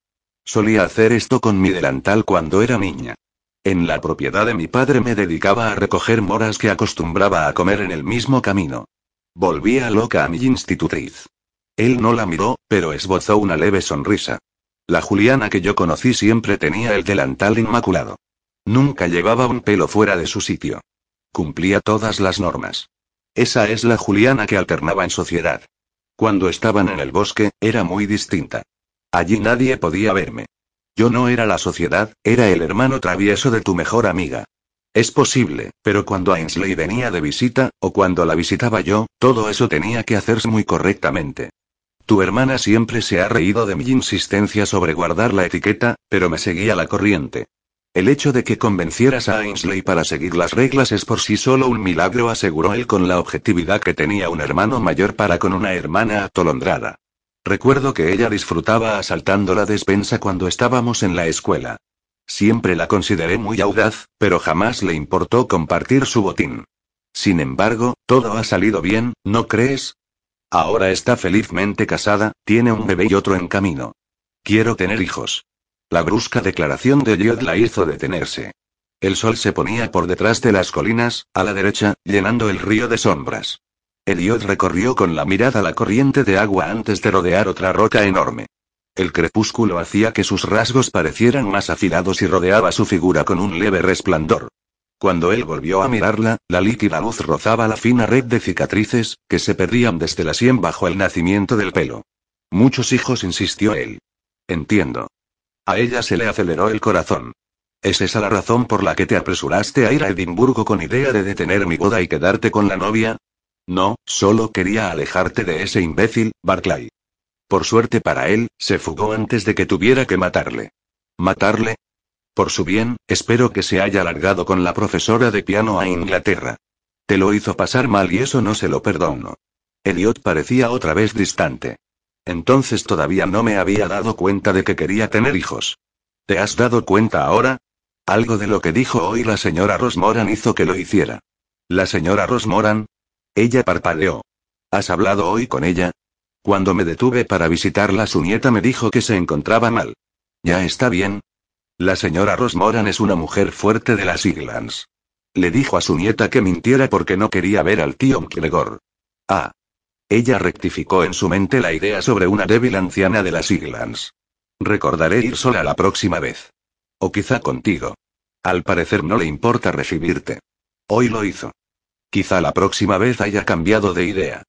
Solía hacer esto con mi delantal cuando era niña. En la propiedad de mi padre me dedicaba a recoger moras que acostumbraba a comer en el mismo camino. Volvía loca a mi institutriz. Él no la miró, pero esbozó una leve sonrisa. La Juliana que yo conocí siempre tenía el delantal inmaculado. Nunca llevaba un pelo fuera de su sitio. Cumplía todas las normas. Esa es la Juliana que alternaba en sociedad. Cuando estaban en el bosque, era muy distinta. Allí nadie podía verme. Yo no era la sociedad, era el hermano travieso de tu mejor amiga. Es posible, pero cuando Ainsley venía de visita, o cuando la visitaba yo, todo eso tenía que hacerse muy correctamente. Tu hermana siempre se ha reído de mi insistencia sobre guardar la etiqueta, pero me seguía la corriente. El hecho de que convencieras a Ainsley para seguir las reglas es por sí solo un milagro, aseguró él con la objetividad que tenía un hermano mayor para con una hermana atolondrada. Recuerdo que ella disfrutaba asaltando la despensa cuando estábamos en la escuela. Siempre la consideré muy audaz, pero jamás le importó compartir su botín. Sin embargo, todo ha salido bien, ¿no crees? Ahora está felizmente casada, tiene un bebé y otro en camino. Quiero tener hijos. La brusca declaración de Yod la hizo detenerse. El sol se ponía por detrás de las colinas, a la derecha, llenando el río de sombras. Eliot recorrió con la mirada la corriente de agua antes de rodear otra roca enorme. El crepúsculo hacía que sus rasgos parecieran más afilados y rodeaba su figura con un leve resplandor. Cuando él volvió a mirarla, la líquida luz rozaba la fina red de cicatrices, que se perdían desde la sien bajo el nacimiento del pelo. Muchos hijos, insistió él. Entiendo. A ella se le aceleró el corazón. ¿Es esa la razón por la que te apresuraste a ir a Edimburgo con idea de detener mi boda y quedarte con la novia? No, solo quería alejarte de ese imbécil, Barclay. Por suerte para él, se fugó antes de que tuviera que matarle. ¿Matarle? Por su bien, espero que se haya largado con la profesora de piano a Inglaterra. Te lo hizo pasar mal y eso no se lo perdono. Elliot parecía otra vez distante. Entonces todavía no me había dado cuenta de que quería tener hijos. ¿Te has dado cuenta ahora? Algo de lo que dijo hoy la señora Rosmoran hizo que lo hiciera. ¿La señora Rosmoran? Ella parpadeó. ¿Has hablado hoy con ella? Cuando me detuve para visitarla, su nieta me dijo que se encontraba mal. ¿Ya está bien? La señora Rosmoran es una mujer fuerte de las Iglands. Le dijo a su nieta que mintiera porque no quería ver al tío McGregor. Ah. Ella rectificó en su mente la idea sobre una débil anciana de las Iglands. Recordaré ir sola la próxima vez. O quizá contigo. Al parecer no le importa recibirte. Hoy lo hizo. Quizá la próxima vez haya cambiado de idea.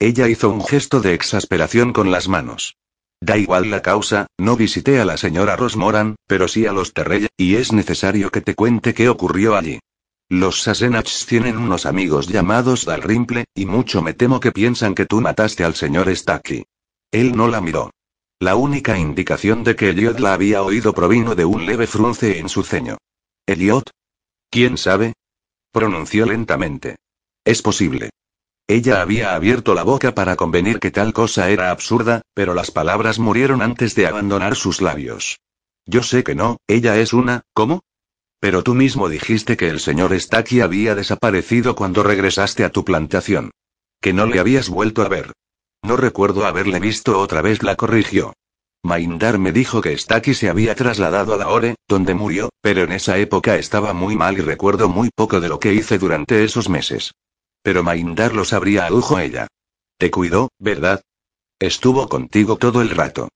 Ella hizo un gesto de exasperación con las manos. Da igual la causa, no visité a la señora Rosmoran, pero sí a los Terrell, y es necesario que te cuente qué ocurrió allí. Los Sassenachs tienen unos amigos llamados Dalrymple, y mucho me temo que piensan que tú mataste al señor Stacky. Él no la miró. La única indicación de que Elliot la había oído provino de un leve frunce en su ceño. ¿Elliot? ¿Quién sabe? Pronunció lentamente. Es posible. Ella había abierto la boca para convenir que tal cosa era absurda, pero las palabras murieron antes de abandonar sus labios. Yo sé que no, ella es una, ¿cómo? Pero tú mismo dijiste que el señor Staki había desaparecido cuando regresaste a tu plantación. Que no le habías vuelto a ver. No recuerdo haberle visto otra vez, la corrigió. Maindar me dijo que Staki se había trasladado a Lahore, donde murió, pero en esa época estaba muy mal y recuerdo muy poco de lo que hice durante esos meses. Pero Maindar lo sabría, adujo ella. Te cuidó, ¿verdad? Estuvo contigo todo el rato.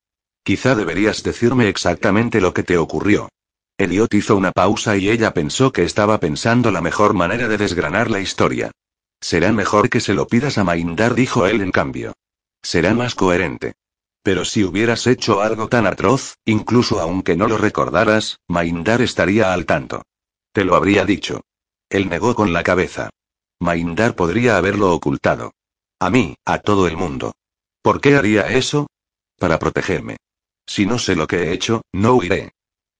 Quizá deberías decirme exactamente lo que te ocurrió. Elliot hizo una pausa y ella pensó que estaba pensando la mejor manera de desgranar la historia. Será mejor que se lo pidas a Maindar, dijo él en cambio. Será más coherente. Pero si hubieras hecho algo tan atroz, incluso aunque no lo recordaras, Maindar estaría al tanto. Te lo habría dicho. Él negó con la cabeza. Maindar podría haberlo ocultado. A mí, a todo el mundo. ¿Por qué haría eso? Para protegerme. Si no sé lo que he hecho, no huiré.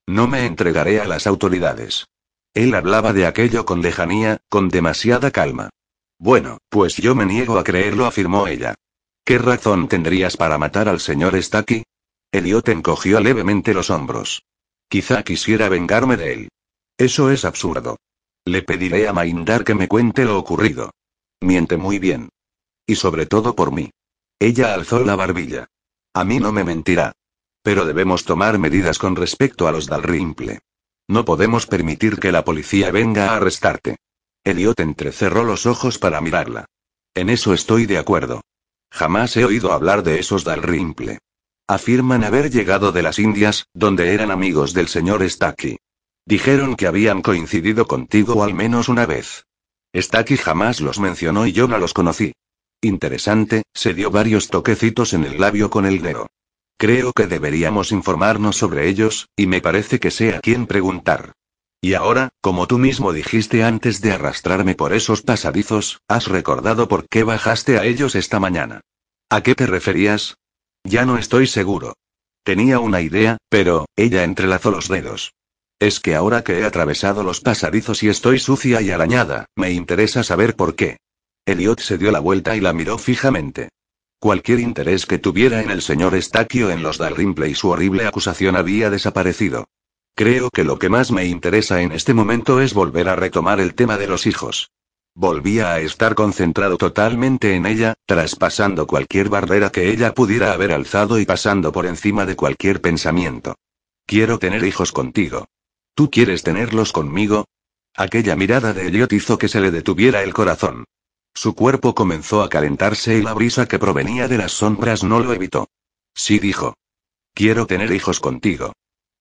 No me entregaré a las autoridades. Él hablaba de aquello con lejanía, con demasiada calma. Bueno, pues yo me niego a creerlo, afirmó ella. ¿Qué razón tendrías para matar al señor Staki? Elliot encogió levemente los hombros. Quizá quisiera vengarme de él. Eso es absurdo. Le pediré a Maindar que me cuente lo ocurrido. Miente muy bien. Y sobre todo por mí. Ella alzó la barbilla. A mí no me mentirá. Pero debemos tomar medidas con respecto a los Dalrymple. No podemos permitir que la policía venga a arrestarte. Elliot entrecerró los ojos para mirarla. En eso estoy de acuerdo. Jamás he oído hablar de esos Dalrymple. Afirman haber llegado de las Indias, donde eran amigos del señor Staki. Dijeron que habían coincidido contigo al menos una vez. Staki jamás los mencionó y yo no los conocí. Interesante, se dio varios toquecitos en el labio con el dedo. Creo que deberíamos informarnos sobre ellos, y me parece que sé a preguntar. Y ahora, como tú mismo dijiste antes de arrastrarme por esos pasadizos, has recordado por qué bajaste a ellos esta mañana. ¿A qué te referías? Ya no estoy seguro. Tenía una idea, pero, ella entrelazó los dedos. Es que ahora que he atravesado los pasadizos y estoy sucia y arañada, me interesa saber por qué. Elliot se dio la vuelta y la miró fijamente. Cualquier interés que tuviera en el señor Estaquio en los Dalrymple y su horrible acusación había desaparecido. Creo que lo que más me interesa en este momento es volver a retomar el tema de los hijos. Volvía a estar concentrado totalmente en ella, traspasando cualquier barrera que ella pudiera haber alzado y pasando por encima de cualquier pensamiento. Quiero tener hijos contigo. ¿Tú quieres tenerlos conmigo? Aquella mirada de Elliot hizo que se le detuviera el corazón. Su cuerpo comenzó a calentarse y la brisa que provenía de las sombras no lo evitó. Sí dijo. Quiero tener hijos contigo.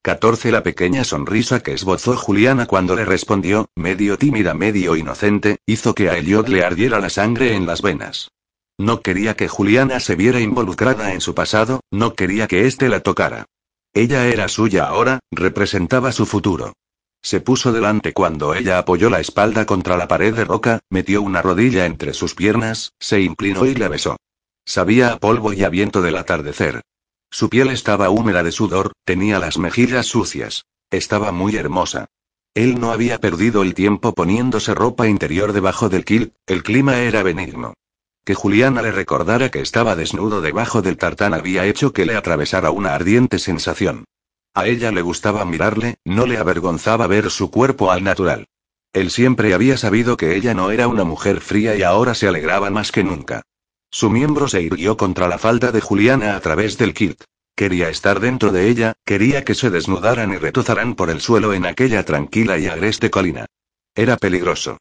14 La pequeña sonrisa que esbozó Juliana cuando le respondió, medio tímida, medio inocente, hizo que a Elliot le ardiera la sangre en las venas. No quería que Juliana se viera involucrada en su pasado, no quería que éste la tocara. Ella era suya ahora, representaba su futuro. Se puso delante cuando ella apoyó la espalda contra la pared de roca, metió una rodilla entre sus piernas, se inclinó y la besó. Sabía a polvo y a viento del atardecer. Su piel estaba húmeda de sudor, tenía las mejillas sucias. Estaba muy hermosa. Él no había perdido el tiempo poniéndose ropa interior debajo del kilt, el clima era benigno. Que Juliana le recordara que estaba desnudo debajo del tartán había hecho que le atravesara una ardiente sensación. A ella le gustaba mirarle, no le avergonzaba ver su cuerpo al natural. Él siempre había sabido que ella no era una mujer fría y ahora se alegraba más que nunca. Su miembro se irguió contra la falda de Juliana a través del kilt. Quería estar dentro de ella, quería que se desnudaran y retozaran por el suelo en aquella tranquila y agreste colina. Era peligroso.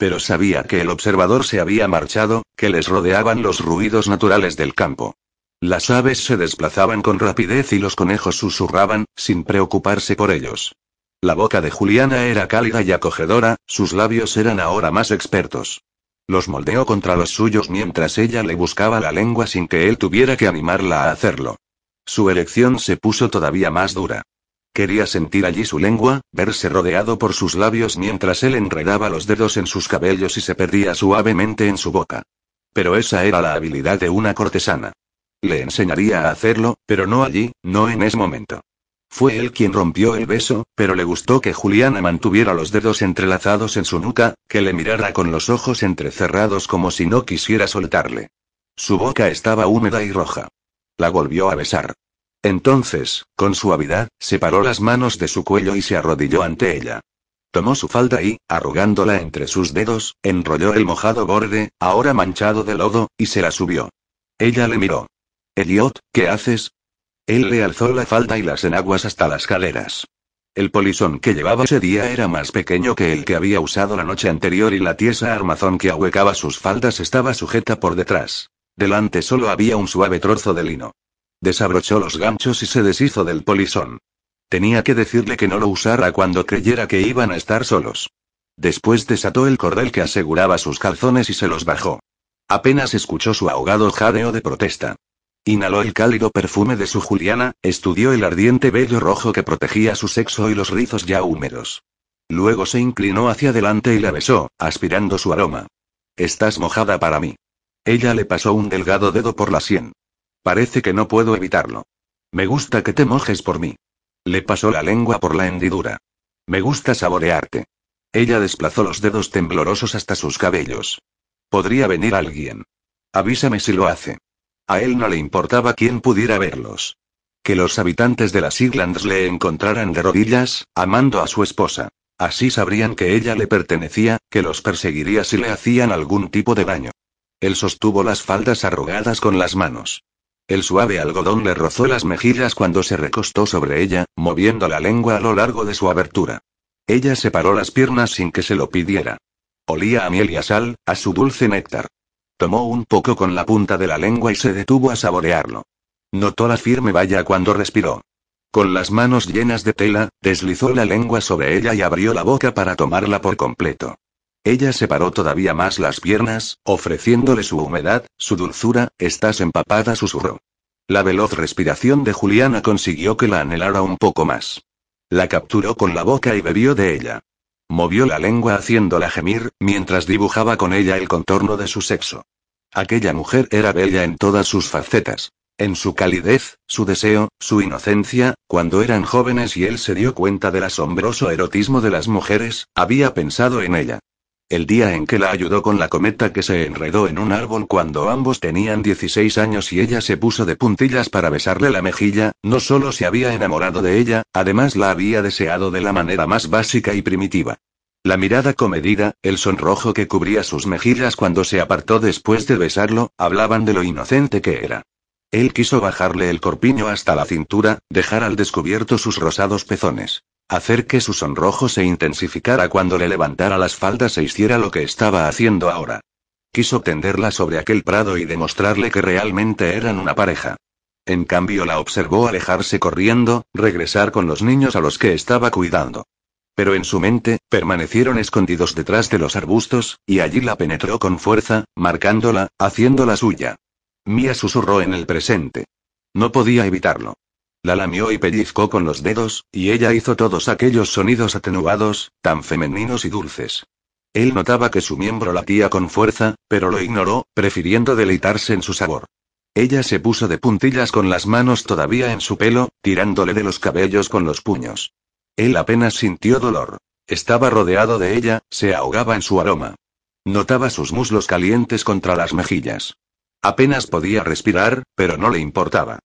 Pero sabía que el observador se había marchado, que les rodeaban los ruidos naturales del campo. Las aves se desplazaban con rapidez y los conejos susurraban, sin preocuparse por ellos. La boca de Juliana era cálida y acogedora, sus labios eran ahora más expertos. Los moldeó contra los suyos mientras ella le buscaba la lengua sin que él tuviera que animarla a hacerlo. Su erección se puso todavía más dura. Quería sentir allí su lengua, verse rodeado por sus labios mientras él enredaba los dedos en sus cabellos y se perdía suavemente en su boca. Pero esa era la habilidad de una cortesana. Le enseñaría a hacerlo, pero no allí, no en ese momento. Fue él quien rompió el beso, pero le gustó que Juliana mantuviera los dedos entrelazados en su nuca, que le mirara con los ojos entrecerrados como si no quisiera soltarle. Su boca estaba húmeda y roja. La volvió a besar. Entonces, con suavidad, separó las manos de su cuello y se arrodilló ante ella. Tomó su falda y, arrugándola entre sus dedos, enrolló el mojado borde, ahora manchado de lodo, y se la subió. Ella le miró. Elliot, ¿qué haces? Él le alzó la falda y las enaguas hasta las caderas. El polisón que llevaba ese día era más pequeño que el que había usado la noche anterior y la tiesa armazón que ahuecaba sus faldas estaba sujeta por detrás. Delante solo había un suave trozo de lino. Desabrochó los ganchos y se deshizo del polisón. Tenía que decirle que no lo usara cuando creyera que iban a estar solos. Después desató el cordel que aseguraba sus calzones y se los bajó. Apenas escuchó su ahogado jadeo de protesta. Inhaló el cálido perfume de su Juliana, estudió el ardiente vello rojo que protegía su sexo y los rizos ya húmedos. Luego se inclinó hacia adelante y la besó, aspirando su aroma. Estás mojada para mí. Ella le pasó un delgado dedo por la sien. Parece que no puedo evitarlo. Me gusta que te mojes por mí. Le pasó la lengua por la hendidura. Me gusta saborearte. Ella desplazó los dedos temblorosos hasta sus cabellos. Podría venir alguien. Avísame si lo hace. A él no le importaba quién pudiera verlos. Que los habitantes de las Islands le encontraran de rodillas, amando a su esposa. Así sabrían que ella le pertenecía, que los perseguiría si le hacían algún tipo de daño. Él sostuvo las faldas arrugadas con las manos. El suave algodón le rozó las mejillas cuando se recostó sobre ella, moviendo la lengua a lo largo de su abertura. Ella separó las piernas sin que se lo pidiera. Olía a miel y a sal, a su dulce néctar. Tomó un poco con la punta de la lengua y se detuvo a saborearlo. Notó la firme valla cuando respiró. Con las manos llenas de tela, deslizó la lengua sobre ella y abrió la boca para tomarla por completo. Ella separó todavía más las piernas, ofreciéndole su humedad, su dulzura, estás empapada, susurró. La veloz respiración de Juliana consiguió que la anhelara un poco más. La capturó con la boca y bebió de ella. Movió la lengua haciéndola gemir, mientras dibujaba con ella el contorno de su sexo. Aquella mujer era bella en todas sus facetas. En su calidez, su deseo, su inocencia, cuando eran jóvenes y él se dio cuenta del asombroso erotismo de las mujeres, había pensado en ella. El día en que la ayudó con la cometa que se enredó en un árbol cuando ambos tenían 16 años y ella se puso de puntillas para besarle la mejilla, no solo se había enamorado de ella, además la había deseado de la manera más básica y primitiva. La mirada comedida, el sonrojo que cubría sus mejillas cuando se apartó después de besarlo, hablaban de lo inocente que era. Él quiso bajarle el corpiño hasta la cintura, dejar al descubierto sus rosados pezones. Hacer que su sonrojo se intensificara cuando le levantara las faldas e hiciera lo que estaba haciendo ahora. Quiso tenderla sobre aquel prado y demostrarle que realmente eran una pareja. En cambio la observó alejarse corriendo, regresar con los niños a los que estaba cuidando. Pero en su mente, permanecieron escondidos detrás de los arbustos, y allí la penetró con fuerza, marcándola, haciéndola suya. Mía susurró en el presente. No podía evitarlo. La lamió y pellizcó con los dedos, y ella hizo todos aquellos sonidos atenuados, tan femeninos y dulces. Él notaba que su miembro latía con fuerza, pero lo ignoró, prefiriendo deleitarse en su sabor. Ella se puso de puntillas con las manos todavía en su pelo, tirándole de los cabellos con los puños. Él apenas sintió dolor. Estaba rodeado de ella, se ahogaba en su aroma. Notaba sus muslos calientes contra las mejillas. Apenas podía respirar, pero no le importaba.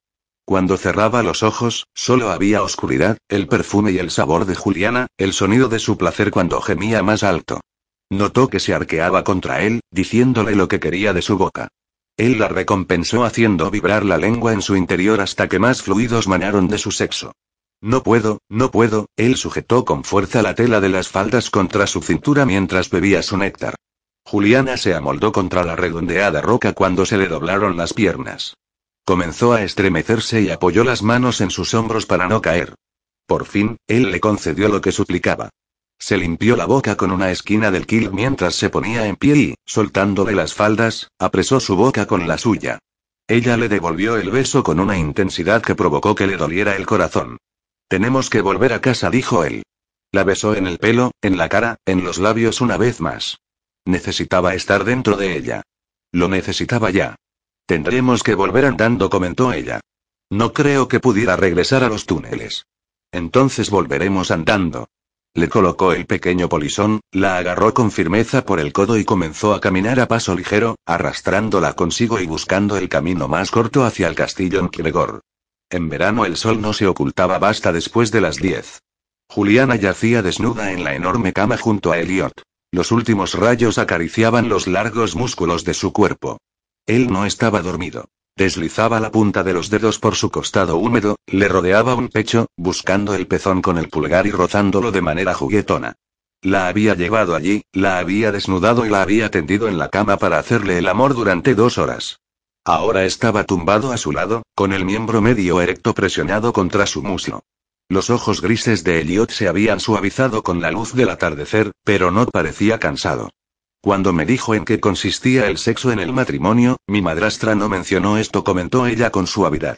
Cuando cerraba los ojos, solo había oscuridad, el perfume y el sabor de Juliana, el sonido de su placer cuando gemía más alto. Notó que se arqueaba contra él, diciéndole lo que quería de su boca. Él la recompensó haciendo vibrar la lengua en su interior hasta que más fluidos manaron de su sexo. No puedo, no puedo, él sujetó con fuerza la tela de las faldas contra su cintura mientras bebía su néctar. Juliana se amoldó contra la redondeada roca cuando se le doblaron las piernas. Comenzó a estremecerse y apoyó las manos en sus hombros para no caer. Por fin, él le concedió lo que suplicaba. Se limpió la boca con una esquina del kill mientras se ponía en pie y, soltándole las faldas, apresó su boca con la suya. Ella le devolvió el beso con una intensidad que provocó que le doliera el corazón. Tenemos que volver a casa, dijo él. La besó en el pelo, en la cara, en los labios una vez más. Necesitaba estar dentro de ella. Lo necesitaba ya. Tendremos que volver andando, comentó ella. No creo que pudiera regresar a los túneles. Entonces volveremos andando. Le colocó el pequeño polizón, la agarró con firmeza por el codo y comenzó a caminar a paso ligero, arrastrándola consigo y buscando el camino más corto hacia el castillo en Kiregor. En verano el sol no se ocultaba basta después de las 10. Juliana yacía desnuda en la enorme cama junto a Elliot. Los últimos rayos acariciaban los largos músculos de su cuerpo. Él no estaba dormido. Deslizaba la punta de los dedos por su costado húmedo, le rodeaba un pecho, buscando el pezón con el pulgar y rozándolo de manera juguetona. La había llevado allí, la había desnudado y la había tendido en la cama para hacerle el amor durante dos horas. Ahora estaba tumbado a su lado, con el miembro medio erecto presionado contra su muslo. Los ojos grises de Elliot se habían suavizado con la luz del atardecer, pero no parecía cansado. Cuando me dijo en qué consistía el sexo en el matrimonio, mi madrastra no mencionó esto, comentó ella con suavidad.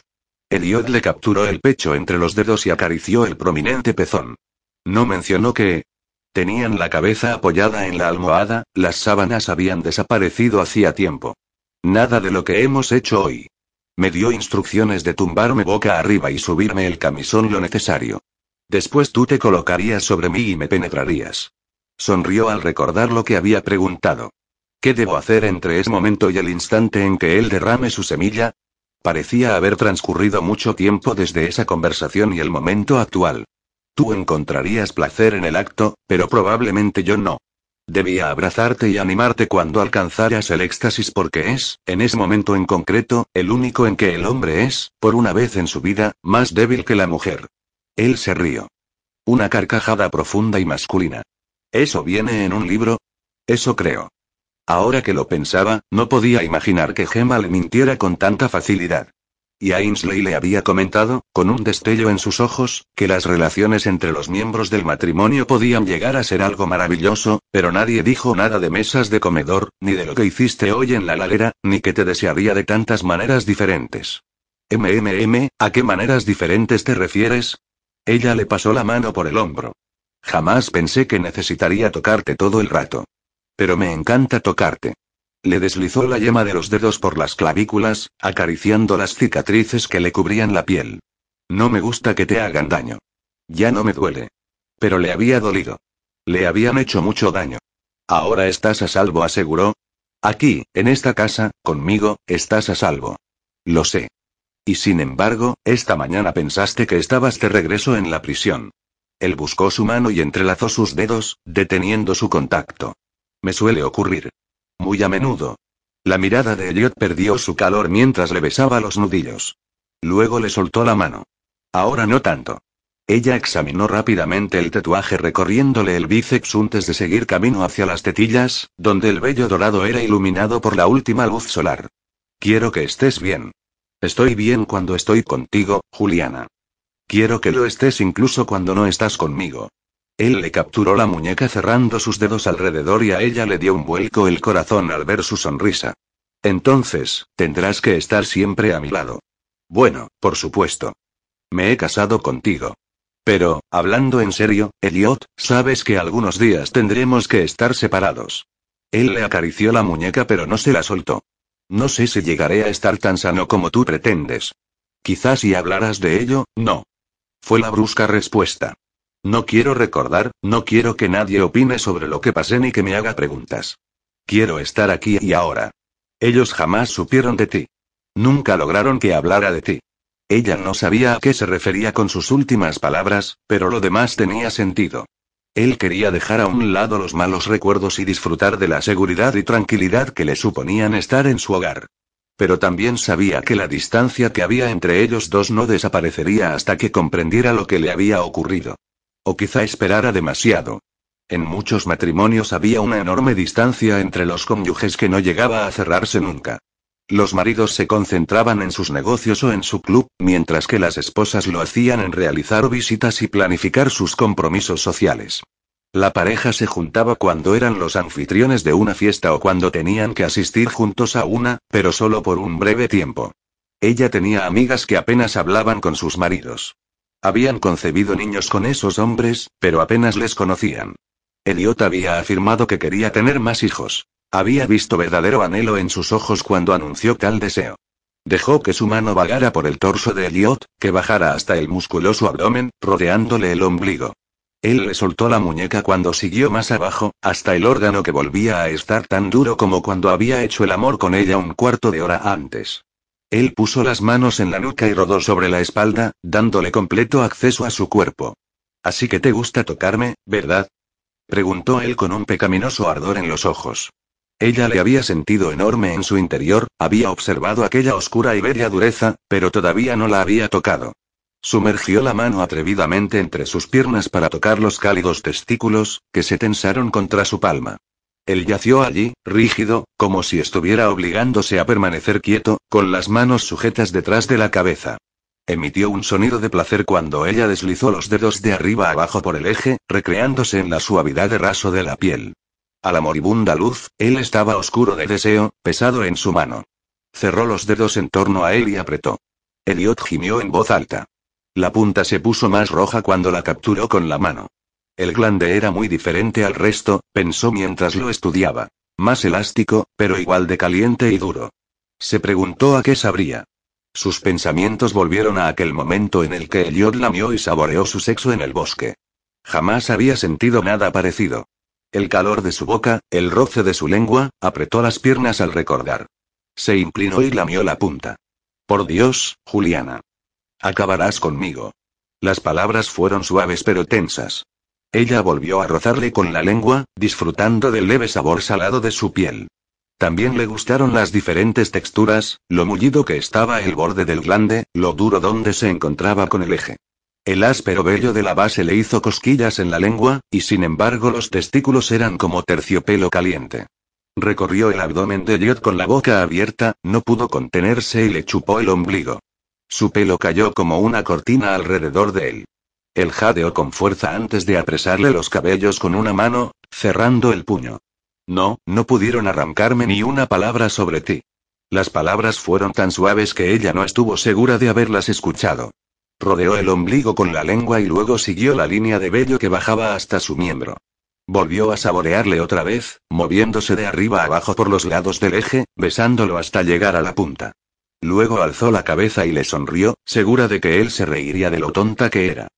Elliot le capturó el pecho entre los dedos y acarició el prominente pezón. No mencionó que, Tenían la cabeza apoyada en la almohada, las sábanas habían desaparecido hacía tiempo. Nada de lo que hemos hecho hoy. Me dio instrucciones de tumbarme boca arriba y subirme el camisón lo necesario. Después tú te colocarías sobre mí y me penetrarías. Sonrió al recordar lo que había preguntado. ¿Qué debo hacer entre ese momento y el instante en que él derrame su semilla? Parecía haber transcurrido mucho tiempo desde esa conversación y el momento actual. Tú encontrarías placer en el acto, pero probablemente yo no. Debía abrazarte y animarte cuando alcanzaras el éxtasis porque es, en ese momento en concreto, el único en que el hombre es, por una vez en su vida, más débil que la mujer. Él se rió. Una carcajada profunda y masculina. ¿Eso viene en un libro? Eso creo. Ahora que lo pensaba, no podía imaginar que Gemma le mintiera con tanta facilidad. Y Ainsley le había comentado, con un destello en sus ojos, que las relaciones entre los miembros del matrimonio podían llegar a ser algo maravilloso, pero nadie dijo nada de mesas de comedor, ni de lo que hiciste hoy en la ladera, ni que te desearía de tantas maneras diferentes. MMM, ¿a qué maneras diferentes te refieres? Ella le pasó la mano por el hombro. Jamás pensé que necesitaría tocarte todo el rato. Pero me encanta tocarte. Le deslizó la yema de los dedos por las clavículas, acariciando las cicatrices que le cubrían la piel. No me gusta que te hagan daño. Ya no me duele. Pero le había dolido. Le habían hecho mucho daño. Ahora estás a salvo, aseguró. Aquí, en esta casa, conmigo, estás a salvo. Lo sé. Y sin embargo, esta mañana pensaste que estabas de regreso en la prisión. Él buscó su mano y entrelazó sus dedos, deteniendo su contacto. Me suele ocurrir. Muy a menudo. La mirada de Elliot perdió su calor mientras le besaba los nudillos. Luego le soltó la mano. Ahora no tanto. Ella examinó rápidamente el tatuaje recorriéndole el bíceps antes de seguir camino hacia las tetillas, donde el vello dorado era iluminado por la última luz solar. Quiero que estés bien. Estoy bien cuando estoy contigo, Juliana. Quiero que lo estés incluso cuando no estás conmigo. Él le capturó la muñeca cerrando sus dedos alrededor y a ella le dio un vuelco el corazón al ver su sonrisa. Entonces, tendrás que estar siempre a mi lado. Bueno, por supuesto. Me he casado contigo. Pero, hablando en serio, Elliot, sabes que algunos días tendremos que estar separados. Él le acarició la muñeca pero no se la soltó. No sé si llegaré a estar tan sano como tú pretendes. Quizás si hablaras de ello, no. Fue la brusca respuesta. No quiero recordar, no quiero que nadie opine sobre lo que pasé ni que me haga preguntas. Quiero estar aquí y ahora. Ellos jamás supieron de ti. Nunca lograron que hablara de ti. Ella no sabía a qué se refería con sus últimas palabras, pero lo demás tenía sentido. Él quería dejar a un lado los malos recuerdos y disfrutar de la seguridad y tranquilidad que le suponían estar en su hogar. Pero también sabía que la distancia que había entre ellos dos no desaparecería hasta que comprendiera lo que le había ocurrido. O quizá esperara demasiado. En muchos matrimonios había una enorme distancia entre los cónyuges que no llegaba a cerrarse nunca. Los maridos se concentraban en sus negocios o en su club, mientras que las esposas lo hacían en realizar visitas y planificar sus compromisos sociales. La pareja se juntaba cuando eran los anfitriones de una fiesta o cuando tenían que asistir juntos a una, pero solo por un breve tiempo. Ella tenía amigas que apenas hablaban con sus maridos. Habían concebido niños con esos hombres, pero apenas les conocían. Eliot había afirmado que quería tener más hijos. Había visto verdadero anhelo en sus ojos cuando anunció tal deseo. Dejó que su mano vagara por el torso de Eliot, que bajara hasta el musculoso abdomen, rodeándole el ombligo. Él le soltó la muñeca cuando siguió más abajo, hasta el órgano que volvía a estar tan duro como cuando había hecho el amor con ella un cuarto de hora antes. Él puso las manos en la nuca y rodó sobre la espalda, dándole completo acceso a su cuerpo. Así que te gusta tocarme, ¿verdad? Preguntó él con un pecaminoso ardor en los ojos. Ella le había sentido enorme en su interior, había observado aquella oscura y bella dureza, pero todavía no la había tocado. Sumergió la mano atrevidamente entre sus piernas para tocar los cálidos testículos, que se tensaron contra su palma. Él yació allí, rígido, como si estuviera obligándose a permanecer quieto, con las manos sujetas detrás de la cabeza. Emitió un sonido de placer cuando ella deslizó los dedos de arriba abajo por el eje, recreándose en la suavidad de raso de la piel. A la moribunda luz, él estaba oscuro de deseo, pesado en su mano. Cerró los dedos en torno a él y apretó. Elliot gimió en voz alta. La punta se puso más roja cuando la capturó con la mano. El glande era muy diferente al resto, pensó mientras lo estudiaba. Más elástico, pero igual de caliente y duro. Se preguntó a qué sabría. Sus pensamientos volvieron a aquel momento en el que Elliot lamió y saboreó su sexo en el bosque. Jamás había sentido nada parecido. El calor de su boca, el roce de su lengua, apretó las piernas al recordar. Se inclinó y lamió la punta. Por Dios, Juliana. Acabarás conmigo. Las palabras fueron suaves pero tensas. Ella volvió a rozarle con la lengua, disfrutando del leve sabor salado de su piel. También le gustaron las diferentes texturas, lo mullido que estaba el borde del glande, lo duro donde se encontraba con el eje. El áspero vello de la base le hizo cosquillas en la lengua, y sin embargo los testículos eran como terciopelo caliente. Recorrió el abdomen de Elliot con la boca abierta, no pudo contenerse y le chupó el ombligo. Su pelo cayó como una cortina alrededor de él. Él jadeó con fuerza antes de apresarle los cabellos con una mano, cerrando el puño. No, no pudieron arrancarme ni una palabra sobre ti. Las palabras fueron tan suaves que ella no estuvo segura de haberlas escuchado. Rodeó el ombligo con la lengua y luego siguió la línea de vello que bajaba hasta su miembro. Volvió a saborearle otra vez, moviéndose de arriba abajo por los lados del eje, besándolo hasta llegar a la punta. Luego alzó la cabeza y le sonrió, segura de que él se reiría de lo tonta que era.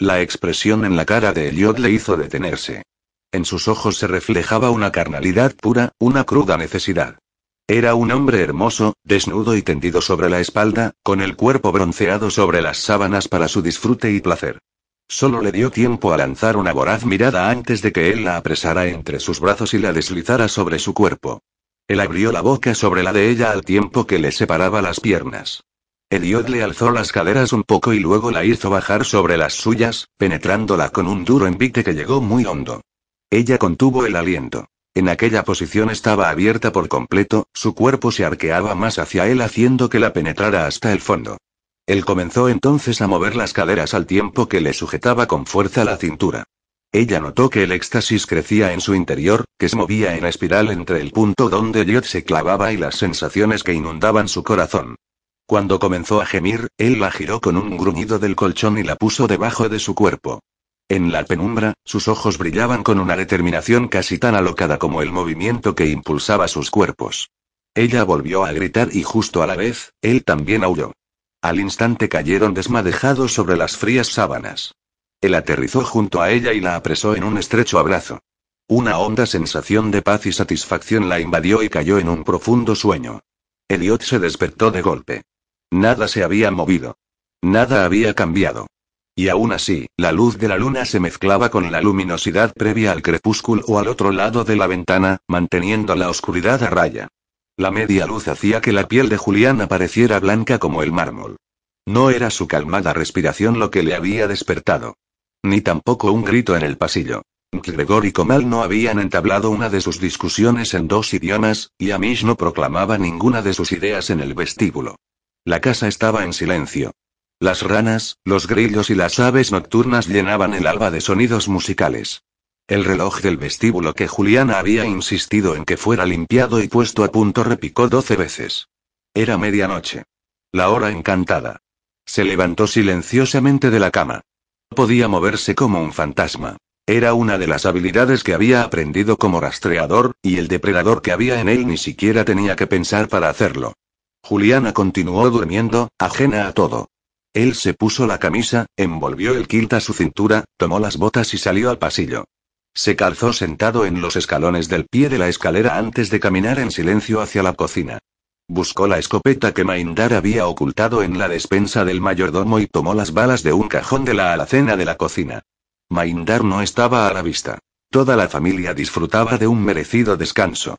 La expresión en la cara de Elliot le hizo detenerse. En sus ojos se reflejaba una carnalidad pura, una cruda necesidad. Era un hombre hermoso, desnudo y tendido sobre la espalda, con el cuerpo bronceado sobre las sábanas para su disfrute y placer. Solo le dio tiempo a lanzar una voraz mirada antes de que él la apresara entre sus brazos y la deslizara sobre su cuerpo. Él abrió la boca sobre la de ella al tiempo que le separaba las piernas. Elliot le alzó las caderas un poco y luego la hizo bajar sobre las suyas, penetrándola con un duro envite que llegó muy hondo. Ella contuvo el aliento. En aquella posición estaba abierta por completo, su cuerpo se arqueaba más hacia él haciendo que la penetrara hasta el fondo. Él comenzó entonces a mover las caderas al tiempo que le sujetaba con fuerza la cintura. Ella notó que el éxtasis crecía en su interior, que se movía en espiral entre el punto donde Elliot se clavaba y las sensaciones que inundaban su corazón. Cuando comenzó a gemir, él la giró con un gruñido del colchón y la puso debajo de su cuerpo. En la penumbra, sus ojos brillaban con una determinación casi tan alocada como el movimiento que impulsaba sus cuerpos. Ella volvió a gritar y justo a la vez, él también aulló. Al instante cayeron desmadejados sobre las frías sábanas. Él aterrizó junto a ella y la apresó en un estrecho abrazo. Una honda sensación de paz y satisfacción la invadió y cayó en un profundo sueño. Elliot se despertó de golpe. Nada se había movido. Nada había cambiado. Y aún así, la luz de la luna se mezclaba con la luminosidad previa al crepúsculo al otro lado de la ventana, manteniendo la oscuridad a raya. La media luz hacía que la piel de Julián apareciera blanca como el mármol. No era su calmada respiración lo que le había despertado. Ni tampoco un grito en el pasillo. Gregor y Comal no habían entablado una de sus discusiones en dos idiomas, y Amish no proclamaba ninguna de sus ideas en el vestíbulo. La casa estaba en silencio. Las ranas, los grillos y las aves nocturnas llenaban el alba de sonidos musicales. El reloj del vestíbulo que Juliana había insistido en que fuera limpiado y puesto a punto repicó doce veces. Era medianoche. La hora encantada. Se levantó silenciosamente de la cama. Podía moverse como un fantasma. Era una de las habilidades que había aprendido como rastreador, y el depredador que había en él ni siquiera tenía que pensar para hacerlo. Juliana continuó durmiendo, ajena a todo. Él se puso la camisa, envolvió el kilt a su cintura, tomó las botas y salió al pasillo. Se calzó sentado en los escalones del pie de la escalera antes de caminar en silencio hacia la cocina. Buscó la escopeta que Maindar había ocultado en la despensa del mayordomo y tomó las balas de un cajón de la alacena de la cocina. Maindar no estaba a la vista. Toda la familia disfrutaba de un merecido descanso.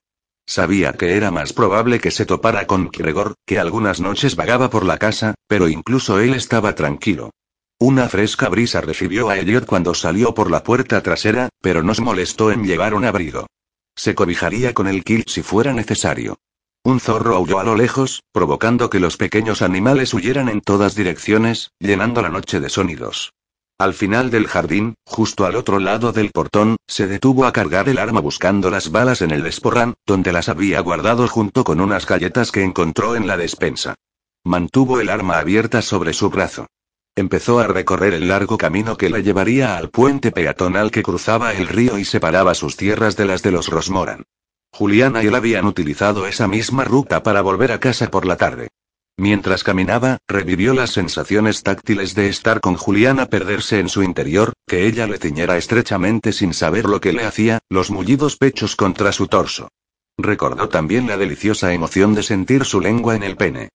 Sabía que era más probable que se topara con Gregor, que algunas noches vagaba por la casa, pero incluso él estaba tranquilo. Una fresca brisa recibió a Elliot cuando salió por la puerta trasera, pero no se molestó en llevar un abrigo. Se cobijaría con el kill si fuera necesario. Un zorro aulló a lo lejos, provocando que los pequeños animales huyeran en todas direcciones, llenando la noche de sonidos. Al final del jardín, justo al otro lado del portón, se detuvo a cargar el arma buscando las balas en el desporrán, donde las había guardado junto con unas galletas que encontró en la despensa. Mantuvo el arma abierta sobre su brazo. Empezó a recorrer el largo camino que la llevaría al puente peatonal que cruzaba el río y separaba sus tierras de las de los Rosmoran. Juliana y él habían utilizado esa misma ruta para volver a casa por la tarde. Mientras caminaba, revivió las sensaciones táctiles de estar con Juliana, perderse en su interior, que ella le ciñera estrechamente sin saber lo que le hacía, los mullidos pechos contra su torso. Recordó también la deliciosa emoción de sentir su lengua en el pene.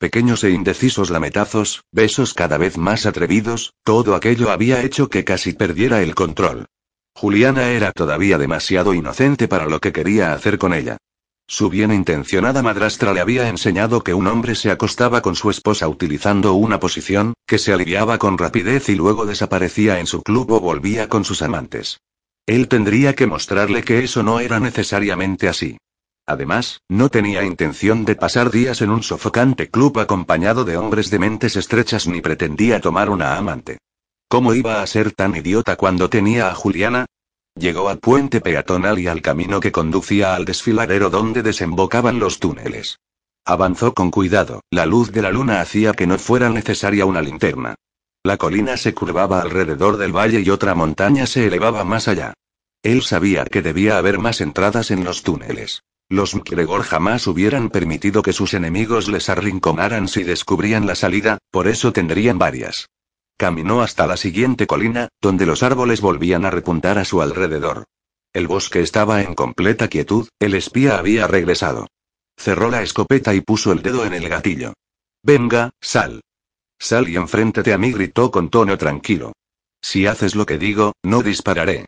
Pequeños e indecisos lametazos, besos cada vez más atrevidos, todo aquello había hecho que casi perdiera el control. Juliana era todavía demasiado inocente para lo que quería hacer con ella. Su bien intencionada madrastra le había enseñado que un hombre se acostaba con su esposa utilizando una posición, que se aliviaba con rapidez y luego desaparecía en su club o volvía con sus amantes. Él tendría que mostrarle que eso no era necesariamente así. Además, no tenía intención de pasar días en un sofocante club acompañado de hombres de mentes estrechas ni pretendía tomar una amante. ¿Cómo iba a ser tan idiota cuando tenía a Juliana? Llegó al puente peatonal y al camino que conducía al desfiladero donde desembocaban los túneles. Avanzó con cuidado, la luz de la luna hacía que no fuera necesaria una linterna. La colina se curvaba alrededor del valle y otra montaña se elevaba más allá. Él sabía que debía haber más entradas en los túneles. Los McGregor jamás hubieran permitido que sus enemigos les arrinconaran si descubrían la salida, por eso tendrían varias. Caminó hasta la siguiente colina, donde los árboles volvían a repuntar a su alrededor. El bosque estaba en completa quietud, el espía había regresado. Cerró la escopeta y puso el dedo en el gatillo. Venga, sal. Sal y enfréntate a mí, gritó con tono tranquilo. Si haces lo que digo, no dispararé.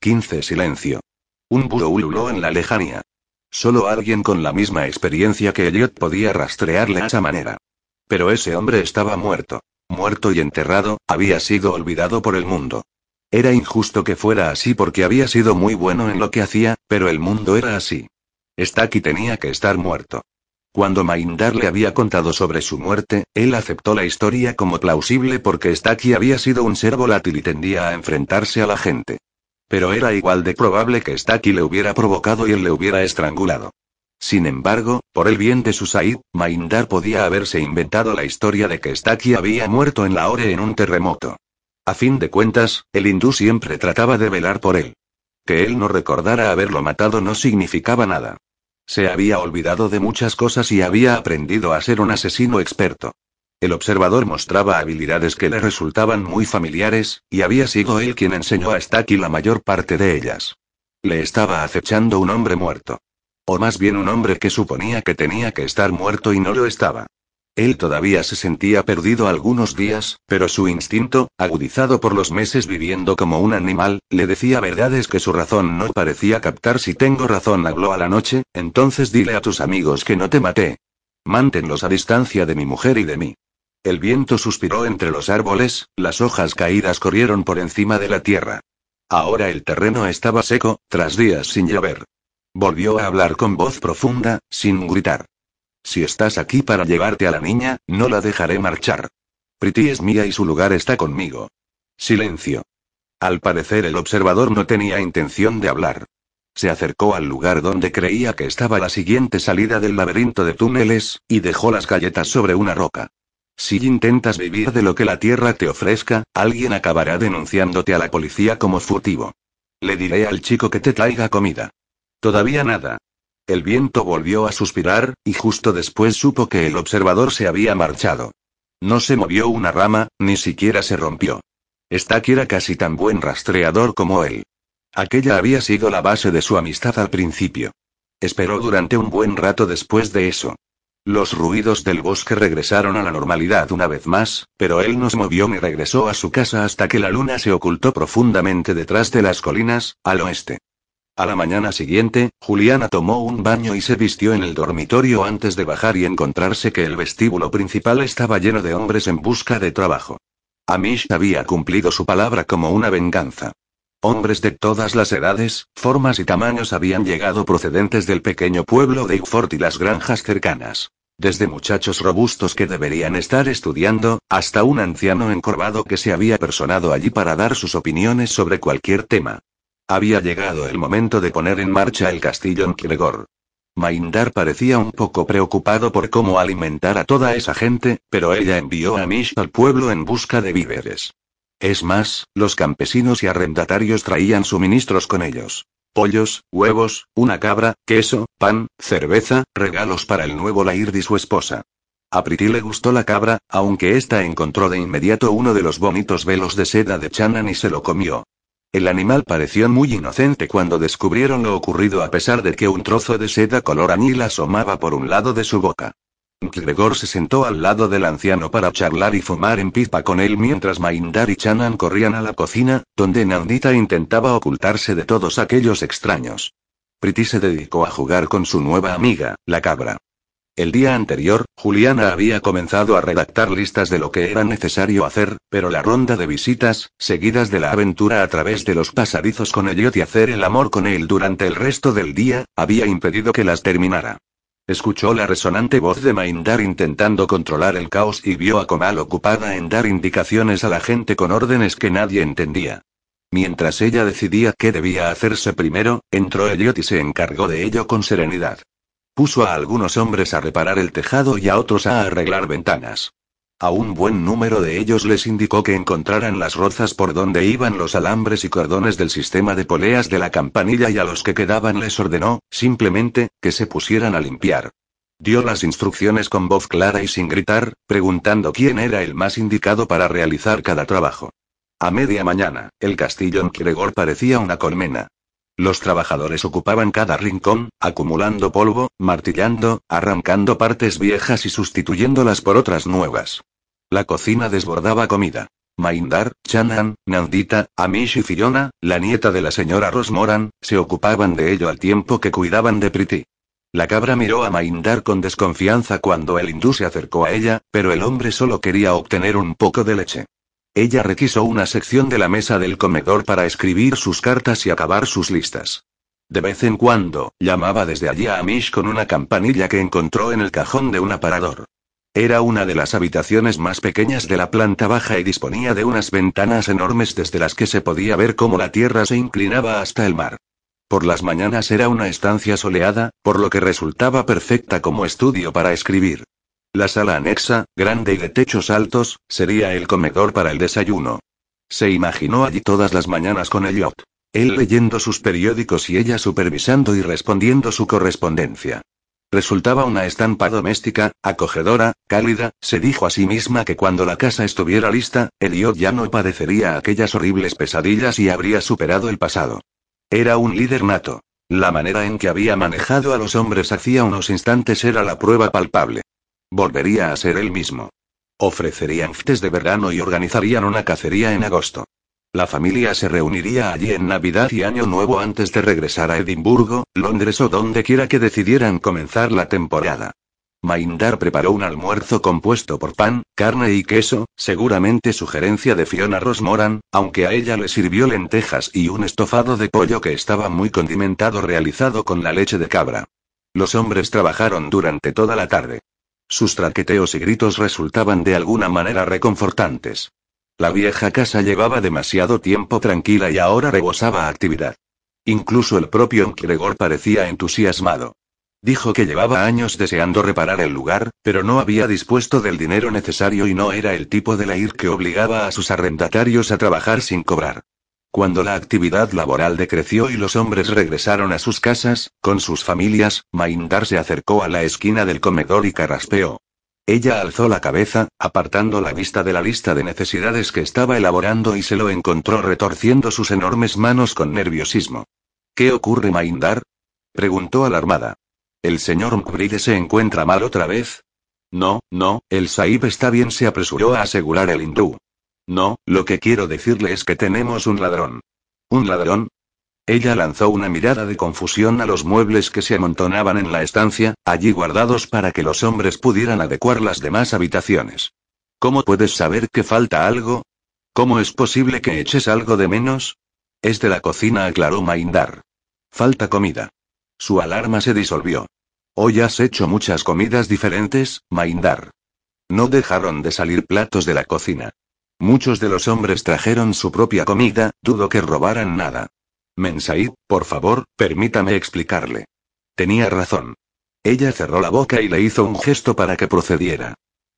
15. Silencio. Un búho ululó en la lejanía. Solo alguien con la misma experiencia que Elliot podía rastrearle a esa manera. Pero ese hombre estaba muerto muerto y enterrado, había sido olvidado por el mundo. Era injusto que fuera así porque había sido muy bueno en lo que hacía, pero el mundo era así. Staki tenía que estar muerto. Cuando Maindar le había contado sobre su muerte, él aceptó la historia como plausible porque Staki había sido un ser volátil y tendía a enfrentarse a la gente. Pero era igual de probable que Staki le hubiera provocado y él le hubiera estrangulado. Sin embargo, por el bien de su Said, Maindar podía haberse inventado la historia de que Staki había muerto en la Ore en un terremoto. A fin de cuentas, el hindú siempre trataba de velar por él. Que él no recordara haberlo matado no significaba nada. Se había olvidado de muchas cosas y había aprendido a ser un asesino experto. El observador mostraba habilidades que le resultaban muy familiares, y había sido él quien enseñó a Staki la mayor parte de ellas. Le estaba acechando un hombre muerto. O más bien un hombre que suponía que tenía que estar muerto y no lo estaba. Él todavía se sentía perdido algunos días, pero su instinto, agudizado por los meses viviendo como un animal, le decía verdades que su razón no parecía captar. Si tengo razón, habló a la noche, entonces dile a tus amigos que no te maté. Mántenlos a distancia de mi mujer y de mí. El viento suspiró entre los árboles, las hojas caídas corrieron por encima de la tierra. Ahora el terreno estaba seco, tras días sin llover. Volvió a hablar con voz profunda, sin gritar. Si estás aquí para llevarte a la niña, no la dejaré marchar. Priti es mía y su lugar está conmigo. Silencio. Al parecer el observador no tenía intención de hablar. Se acercó al lugar donde creía que estaba la siguiente salida del laberinto de túneles, y dejó las galletas sobre una roca. Si intentas vivir de lo que la tierra te ofrezca, alguien acabará denunciándote a la policía como furtivo. Le diré al chico que te traiga comida. Todavía nada. El viento volvió a suspirar, y justo después supo que el observador se había marchado. No se movió una rama, ni siquiera se rompió. Staki era casi tan buen rastreador como él. Aquella había sido la base de su amistad al principio. Esperó durante un buen rato después de eso. Los ruidos del bosque regresaron a la normalidad una vez más, pero él no se movió ni regresó a su casa hasta que la luna se ocultó profundamente detrás de las colinas, al oeste. A la mañana siguiente, Juliana tomó un baño y se vistió en el dormitorio antes de bajar y encontrarse que el vestíbulo principal estaba lleno de hombres en busca de trabajo. Amish había cumplido su palabra como una venganza. Hombres de todas las edades, formas y tamaños habían llegado procedentes del pequeño pueblo de Igfort y las granjas cercanas. Desde muchachos robustos que deberían estar estudiando, hasta un anciano encorvado que se había personado allí para dar sus opiniones sobre cualquier tema. Había llegado el momento de poner en marcha el castillo en Kiregor. Maindar parecía un poco preocupado por cómo alimentar a toda esa gente, pero ella envió a Mish al pueblo en busca de víveres. Es más, los campesinos y arrendatarios traían suministros con ellos. Pollos, huevos, una cabra, queso, pan, cerveza, regalos para el nuevo Laird y su esposa. A Priti le gustó la cabra, aunque ésta encontró de inmediato uno de los bonitos velos de seda de Chanan y se lo comió. El animal pareció muy inocente cuando descubrieron lo ocurrido a pesar de que un trozo de seda color añil asomaba por un lado de su boca. Gregor se sentó al lado del anciano para charlar y fumar en pipa con él mientras Maindar y Chanan corrían a la cocina, donde Nandita intentaba ocultarse de todos aquellos extraños. Priti se dedicó a jugar con su nueva amiga, la cabra. El día anterior, Juliana había comenzado a redactar listas de lo que era necesario hacer, pero la ronda de visitas, seguidas de la aventura a través de los pasadizos con Elliot y hacer el amor con él durante el resto del día, había impedido que las terminara. Escuchó la resonante voz de Maindar intentando controlar el caos y vio a Komal ocupada en dar indicaciones a la gente con órdenes que nadie entendía. Mientras ella decidía qué debía hacerse primero, entró Elliot y se encargó de ello con serenidad. Puso a algunos hombres a reparar el tejado y a otros a arreglar ventanas. A un buen número de ellos les indicó que encontraran las rozas por donde iban los alambres y cordones del sistema de poleas de la campanilla y a los que quedaban les ordenó, simplemente, que se pusieran a limpiar. Dio las instrucciones con voz clara y sin gritar, preguntando quién era el más indicado para realizar cada trabajo. A media mañana, el castillo en Kiregor parecía una colmena. Los trabajadores ocupaban cada rincón, acumulando polvo, martillando, arrancando partes viejas y sustituyéndolas por otras nuevas. La cocina desbordaba comida. Maindar, Chanan, Nandita, Amish y Fiona, la nieta de la señora Rosmoran, se ocupaban de ello al tiempo que cuidaban de Priti. La cabra miró a Maindar con desconfianza cuando el hindú se acercó a ella, pero el hombre solo quería obtener un poco de leche. Ella requisó una sección de la mesa del comedor para escribir sus cartas y acabar sus listas. De vez en cuando, llamaba desde allí a Amish con una campanilla que encontró en el cajón de un aparador. Era una de las habitaciones más pequeñas de la planta baja y disponía de unas ventanas enormes desde las que se podía ver cómo la tierra se inclinaba hasta el mar. Por las mañanas era una estancia soleada, por lo que resultaba perfecta como estudio para escribir. La sala anexa, grande y de techos altos, sería el comedor para el desayuno. Se imaginó allí todas las mañanas con Elliot. Él leyendo sus periódicos y ella supervisando y respondiendo su correspondencia. Resultaba una estampa doméstica, acogedora, cálida, se dijo a sí misma que cuando la casa estuviera lista, Elliot ya no padecería aquellas horribles pesadillas y habría superado el pasado. Era un líder nato. La manera en que había manejado a los hombres hacía unos instantes era la prueba palpable. Volvería a ser él mismo. Ofrecerían fites de verano y organizarían una cacería en agosto. La familia se reuniría allí en Navidad y Año Nuevo antes de regresar a Edimburgo, Londres o donde quiera que decidieran comenzar la temporada. Maindar preparó un almuerzo compuesto por pan, carne y queso, seguramente sugerencia de Fiona Rosmoran, aunque a ella le sirvió lentejas y un estofado de pollo que estaba muy condimentado realizado con la leche de cabra. Los hombres trabajaron durante toda la tarde. Sus traqueteos y gritos resultaban de alguna manera reconfortantes. La vieja casa llevaba demasiado tiempo tranquila y ahora rebosaba actividad. Incluso el propio Gregor parecía entusiasmado. Dijo que llevaba años deseando reparar el lugar, pero no había dispuesto del dinero necesario y no era el tipo de ir que obligaba a sus arrendatarios a trabajar sin cobrar. Cuando la actividad laboral decreció y los hombres regresaron a sus casas, con sus familias, Maindar se acercó a la esquina del comedor y carraspeó. Ella alzó la cabeza, apartando la vista de la lista de necesidades que estaba elaborando y se lo encontró retorciendo sus enormes manos con nerviosismo. ¿Qué ocurre, Maindar? preguntó alarmada. ¿El señor Mbride se encuentra mal otra vez? No, no, el Saib está bien, se apresuró a asegurar el hindú. No, lo que quiero decirle es que tenemos un ladrón. ¿Un ladrón? Ella lanzó una mirada de confusión a los muebles que se amontonaban en la estancia, allí guardados para que los hombres pudieran adecuar las demás habitaciones. ¿Cómo puedes saber que falta algo? ¿Cómo es posible que eches algo de menos? Es de la cocina, aclaró Maindar. Falta comida. Su alarma se disolvió. Hoy has hecho muchas comidas diferentes, Maindar. No dejaron de salir platos de la cocina. Muchos de los hombres trajeron su propia comida, dudo que robaran nada. Mensaid, por favor, permítame explicarle. Tenía razón. Ella cerró la boca y le hizo un gesto para que procediera.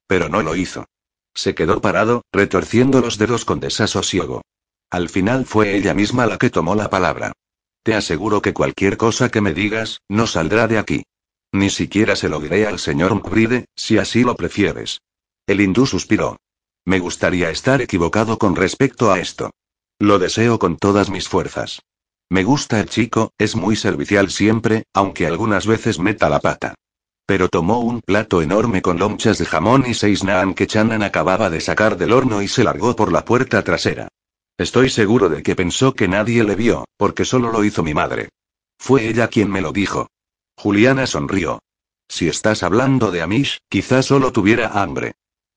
Pero no lo hizo. Se quedó parado, retorciendo los dedos con desasosiego. Al final fue ella misma la que tomó la palabra. Te aseguro que cualquier cosa que me digas, no saldrá de aquí. Ni siquiera se lo diré al señor Mkride, si así lo prefieres. El hindú suspiró. Me gustaría estar equivocado con respecto a esto. Lo deseo con todas mis fuerzas. Me gusta el chico, es muy servicial siempre, aunque algunas veces meta la pata. Pero tomó un plato enorme con lonchas de jamón y seis naan que Chanan acababa de sacar del horno y se largó por la puerta trasera. Estoy seguro de que pensó que nadie le vio, porque solo lo hizo mi madre. Fue ella quien me lo dijo. Juliana sonrió. Si estás hablando de Amish, quizás solo tuviera hambre.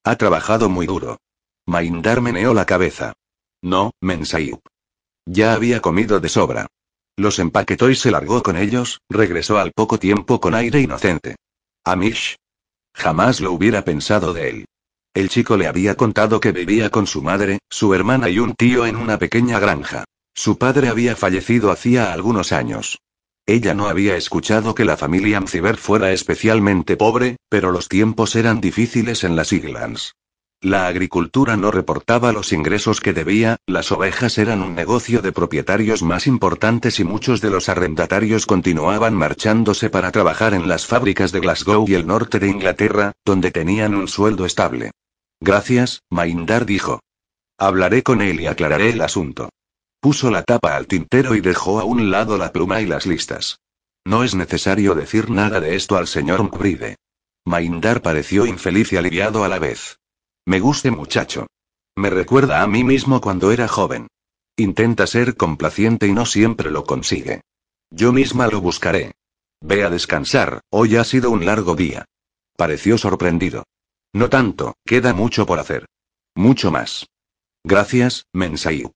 Ha trabajado muy duro. Maindar meneó la cabeza. No, Mensaib. Ya había comido de sobra. Los empaquetó y se largó con ellos, regresó al poco tiempo con aire inocente. Amish. Jamás lo hubiera pensado de él. El chico le había contado que vivía con su madre, su hermana y un tío en una pequeña granja. Su padre había fallecido hacía algunos años. Ella no había escuchado que la familia Mciber fuera especialmente pobre, pero los tiempos eran difíciles en las Islands. La agricultura no reportaba los ingresos que debía, las ovejas eran un negocio de propietarios más importantes y muchos de los arrendatarios continuaban marchándose para trabajar en las fábricas de Glasgow y el norte de Inglaterra, donde tenían un sueldo estable. Gracias, Maindar dijo. Hablaré con él y aclararé el asunto. Puso la tapa al tintero y dejó a un lado la pluma y las listas. No es necesario decir nada de esto al señor Mbride. Maindar pareció infeliz y aliviado a la vez. Me guste muchacho. Me recuerda a mí mismo cuando era joven. Intenta ser complaciente y no siempre lo consigue. Yo misma lo buscaré. Ve a descansar, hoy ha sido un largo día. Pareció sorprendido. No tanto, queda mucho por hacer. Mucho más. Gracias, Mensayup.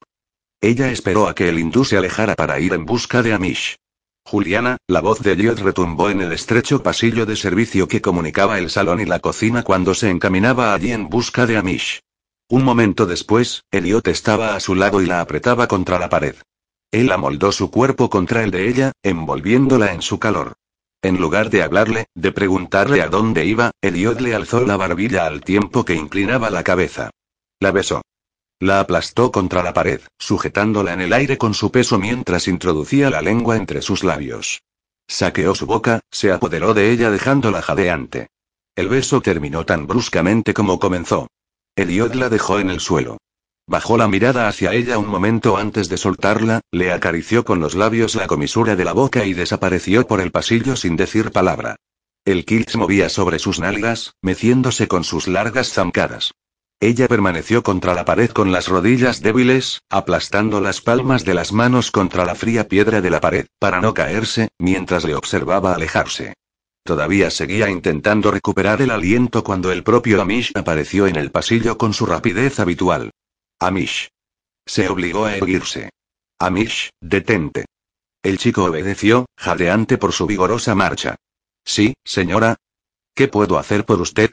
Ella esperó a que el hindú se alejara para ir en busca de Amish. Juliana, la voz de Elliot retumbó en el estrecho pasillo de servicio que comunicaba el salón y la cocina cuando se encaminaba allí en busca de Amish. Un momento después, Elliot estaba a su lado y la apretaba contra la pared. Él amoldó su cuerpo contra el de ella, envolviéndola en su calor. En lugar de hablarle, de preguntarle a dónde iba, Elliot le alzó la barbilla al tiempo que inclinaba la cabeza. La besó. La aplastó contra la pared, sujetándola en el aire con su peso mientras introducía la lengua entre sus labios. Saqueó su boca, se apoderó de ella dejándola jadeante. El beso terminó tan bruscamente como comenzó. Eliot la dejó en el suelo. Bajó la mirada hacia ella un momento antes de soltarla, le acarició con los labios la comisura de la boca y desapareció por el pasillo sin decir palabra. El kilt movía sobre sus nalgas, meciéndose con sus largas zancadas. Ella permaneció contra la pared con las rodillas débiles, aplastando las palmas de las manos contra la fría piedra de la pared, para no caerse, mientras le observaba alejarse. Todavía seguía intentando recuperar el aliento cuando el propio Amish apareció en el pasillo con su rapidez habitual. Amish. Se obligó a erguirse. Amish, detente. El chico obedeció, jadeante por su vigorosa marcha. Sí, señora. ¿Qué puedo hacer por usted?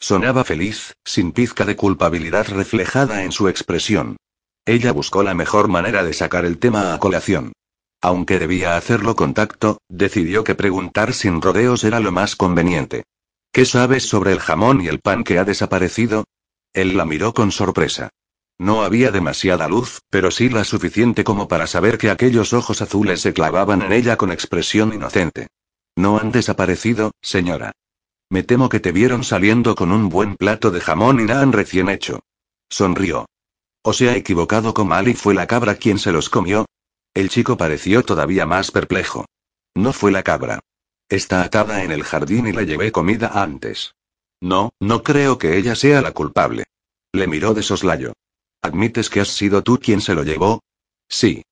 Sonaba feliz, sin pizca de culpabilidad reflejada en su expresión. Ella buscó la mejor manera de sacar el tema a colación. Aunque debía hacerlo con tacto, decidió que preguntar sin rodeos era lo más conveniente. ¿Qué sabes sobre el jamón y el pan que ha desaparecido? Él la miró con sorpresa. No había demasiada luz, pero sí la suficiente como para saber que aquellos ojos azules se clavaban en ella con expresión inocente. No han desaparecido, señora. Me temo que te vieron saliendo con un buen plato de jamón y naan recién hecho. Sonrió. ¿O se ha equivocado con Mal y fue la cabra quien se los comió? El chico pareció todavía más perplejo. No fue la cabra. Está atada en el jardín y le llevé comida antes. No, no creo que ella sea la culpable. Le miró de soslayo. ¿Admites que has sido tú quien se lo llevó? Sí.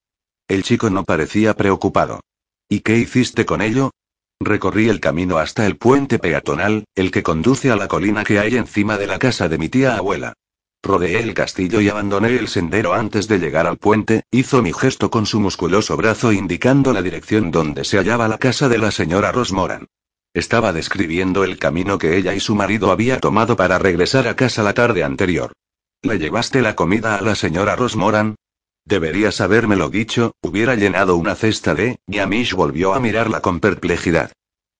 El chico no parecía preocupado. ¿Y qué hiciste con ello? Recorrí el camino hasta el puente peatonal, el que conduce a la colina que hay encima de la casa de mi tía abuela. Rodeé el castillo y abandoné el sendero antes de llegar al puente, hizo mi gesto con su musculoso brazo indicando la dirección donde se hallaba la casa de la señora Rosmoran. Estaba describiendo el camino que ella y su marido había tomado para regresar a casa la tarde anterior. ¿Le llevaste la comida a la señora Rosmoran? Deberías habérmelo dicho, hubiera llenado una cesta de... Y Amish volvió a mirarla con perplejidad.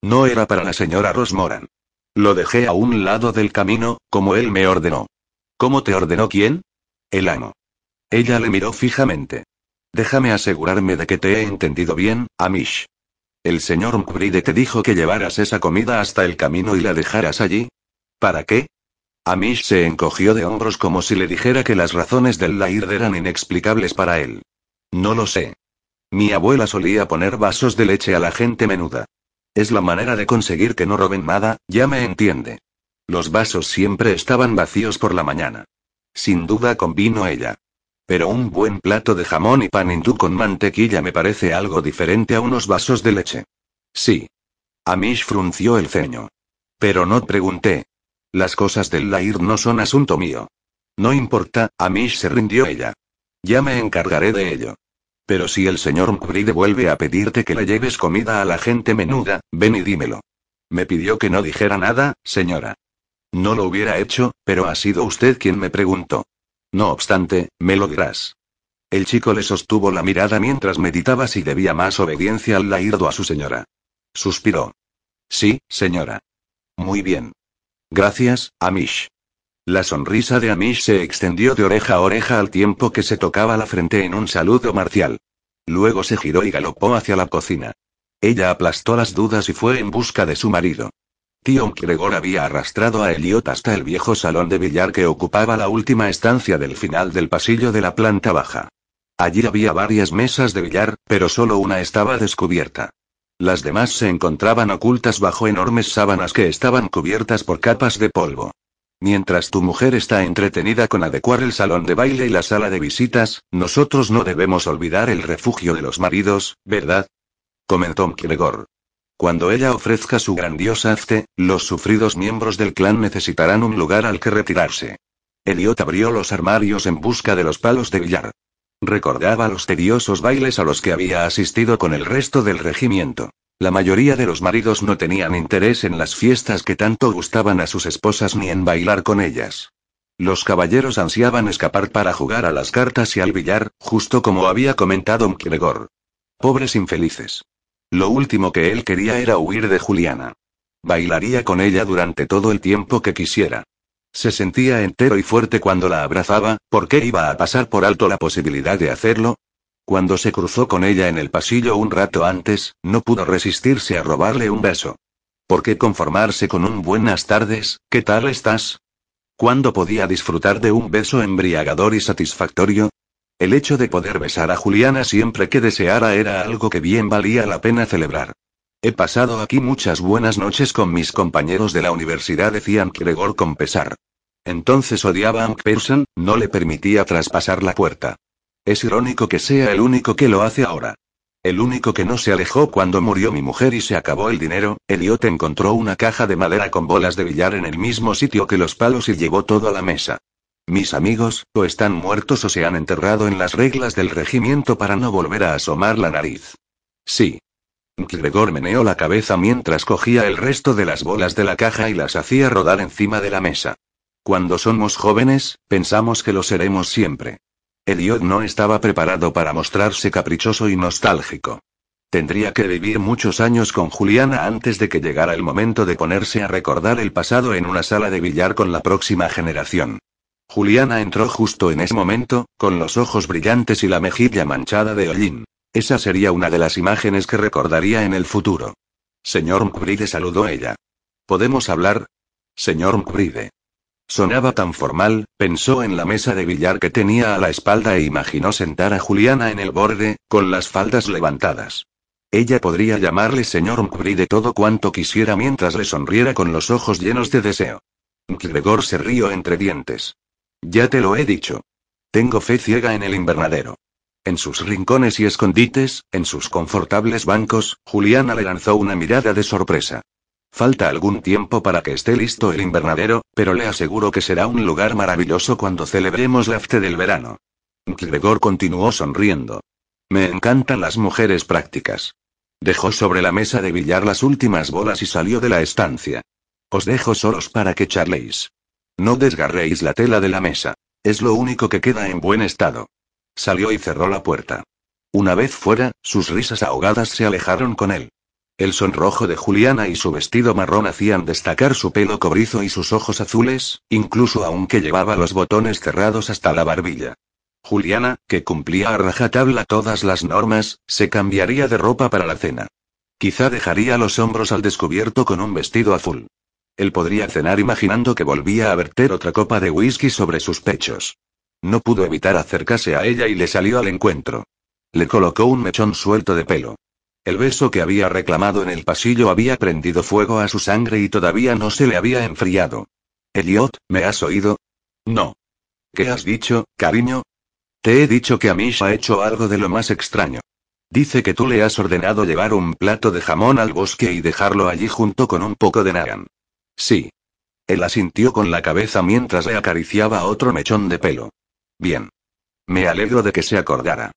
No era para la señora Rosmoran. Lo dejé a un lado del camino, como él me ordenó. ¿Cómo te ordenó quién? El amo. Ella le miró fijamente. Déjame asegurarme de que te he entendido bien, Amish. El señor Mbride te dijo que llevaras esa comida hasta el camino y la dejaras allí. ¿Para qué? Amish se encogió de hombros como si le dijera que las razones del Laird eran inexplicables para él. No lo sé. Mi abuela solía poner vasos de leche a la gente menuda. Es la manera de conseguir que no roben nada, ya me entiende. Los vasos siempre estaban vacíos por la mañana. Sin duda convino ella. Pero un buen plato de jamón y pan hindú con mantequilla me parece algo diferente a unos vasos de leche. Sí. Amish frunció el ceño. Pero no pregunté. Las cosas del Lair no son asunto mío. No importa, Amish se rindió ella. Ya me encargaré de ello. Pero si el señor Mbride vuelve a pedirte que le lleves comida a la gente menuda, ven y dímelo. Me pidió que no dijera nada, señora. No lo hubiera hecho, pero ha sido usted quien me preguntó. No obstante, me lo dirás. El chico le sostuvo la mirada mientras meditaba si debía más obediencia al lairdo a su señora. Suspiró. Sí, señora. Muy bien. Gracias, Amish. La sonrisa de Amish se extendió de oreja a oreja al tiempo que se tocaba la frente en un saludo marcial. Luego se giró y galopó hacia la cocina. Ella aplastó las dudas y fue en busca de su marido. Tío Gregor había arrastrado a Elliot hasta el viejo salón de billar que ocupaba la última estancia del final del pasillo de la planta baja. Allí había varias mesas de billar, pero solo una estaba descubierta. Las demás se encontraban ocultas bajo enormes sábanas que estaban cubiertas por capas de polvo. Mientras tu mujer está entretenida con adecuar el salón de baile y la sala de visitas, nosotros no debemos olvidar el refugio de los maridos, ¿verdad? Comentó Gregor. Cuando ella ofrezca su grandiosa hazte, los sufridos miembros del clan necesitarán un lugar al que retirarse. Eliot abrió los armarios en busca de los palos de billar. Recordaba los tediosos bailes a los que había asistido con el resto del regimiento. La mayoría de los maridos no tenían interés en las fiestas que tanto gustaban a sus esposas ni en bailar con ellas. Los caballeros ansiaban escapar para jugar a las cartas y al billar, justo como había comentado Mkregor. Pobres infelices. Lo último que él quería era huir de Juliana. Bailaría con ella durante todo el tiempo que quisiera. Se sentía entero y fuerte cuando la abrazaba, ¿por qué iba a pasar por alto la posibilidad de hacerlo? Cuando se cruzó con ella en el pasillo un rato antes, no pudo resistirse a robarle un beso. ¿Por qué conformarse con un buenas tardes, ¿qué tal estás? ¿Cuándo podía disfrutar de un beso embriagador y satisfactorio? El hecho de poder besar a Juliana siempre que deseara era algo que bien valía la pena celebrar. He pasado aquí muchas buenas noches con mis compañeros de la universidad, decía Gregor con pesar. Entonces odiaba a Person, no le permitía traspasar la puerta. Es irónico que sea el único que lo hace ahora. El único que no se alejó cuando murió mi mujer y se acabó el dinero, Elliot encontró una caja de madera con bolas de billar en el mismo sitio que los palos y llevó todo a la mesa. Mis amigos, o están muertos o se han enterrado en las reglas del regimiento para no volver a asomar la nariz. Sí. Gregor meneó la cabeza mientras cogía el resto de las bolas de la caja y las hacía rodar encima de la mesa. Cuando somos jóvenes, pensamos que lo seremos siempre. Elliot no estaba preparado para mostrarse caprichoso y nostálgico. Tendría que vivir muchos años con Juliana antes de que llegara el momento de ponerse a recordar el pasado en una sala de billar con la próxima generación. Juliana entró justo en ese momento, con los ojos brillantes y la mejilla manchada de hollín. Esa sería una de las imágenes que recordaría en el futuro. Señor Mbride saludó ella. ¿Podemos hablar? Señor Mbride. Sonaba tan formal, pensó en la mesa de billar que tenía a la espalda e imaginó sentar a Juliana en el borde, con las faldas levantadas. Ella podría llamarle señor Mkbri de todo cuanto quisiera mientras le sonriera con los ojos llenos de deseo. Gregor se rió entre dientes. Ya te lo he dicho. Tengo fe ciega en el invernadero. En sus rincones y escondites, en sus confortables bancos, Juliana le lanzó una mirada de sorpresa. Falta algún tiempo para que esté listo el invernadero, pero le aseguro que será un lugar maravilloso cuando celebremos la FTE del verano. Gregor continuó sonriendo. Me encantan las mujeres prácticas. Dejó sobre la mesa de billar las últimas bolas y salió de la estancia. Os dejo solos para que charléis. No desgarréis la tela de la mesa. Es lo único que queda en buen estado. Salió y cerró la puerta. Una vez fuera, sus risas ahogadas se alejaron con él. El sonrojo de Juliana y su vestido marrón hacían destacar su pelo cobrizo y sus ojos azules, incluso aunque llevaba los botones cerrados hasta la barbilla. Juliana, que cumplía a rajatabla todas las normas, se cambiaría de ropa para la cena. Quizá dejaría los hombros al descubierto con un vestido azul. Él podría cenar imaginando que volvía a verter otra copa de whisky sobre sus pechos. No pudo evitar acercarse a ella y le salió al encuentro. Le colocó un mechón suelto de pelo. El beso que había reclamado en el pasillo había prendido fuego a su sangre y todavía no se le había enfriado. Elliot, ¿me has oído? No. ¿Qué has dicho, cariño? Te he dicho que Amish ha hecho algo de lo más extraño. Dice que tú le has ordenado llevar un plato de jamón al bosque y dejarlo allí junto con un poco de nagan. Sí. Él asintió con la cabeza mientras le acariciaba otro mechón de pelo. Bien. Me alegro de que se acordara.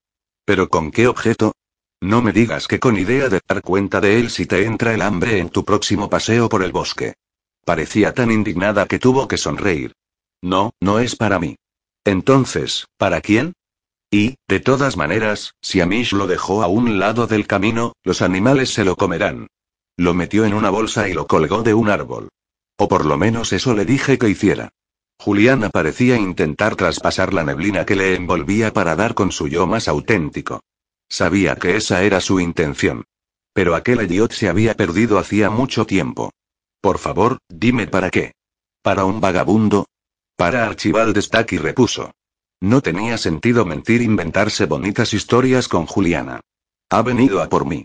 ¿Pero con qué objeto? No me digas que con idea de dar cuenta de él si te entra el hambre en tu próximo paseo por el bosque. Parecía tan indignada que tuvo que sonreír. No, no es para mí. Entonces, ¿para quién? Y, de todas maneras, si Amish lo dejó a un lado del camino, los animales se lo comerán. Lo metió en una bolsa y lo colgó de un árbol. O por lo menos eso le dije que hiciera. Juliana parecía intentar traspasar la neblina que le envolvía para dar con su yo más auténtico. Sabía que esa era su intención. Pero aquel idiot se había perdido hacía mucho tiempo. Por favor, dime para qué. ¿Para un vagabundo? Para Archibald Stack y repuso. No tenía sentido mentir inventarse bonitas historias con Juliana. Ha venido a por mí.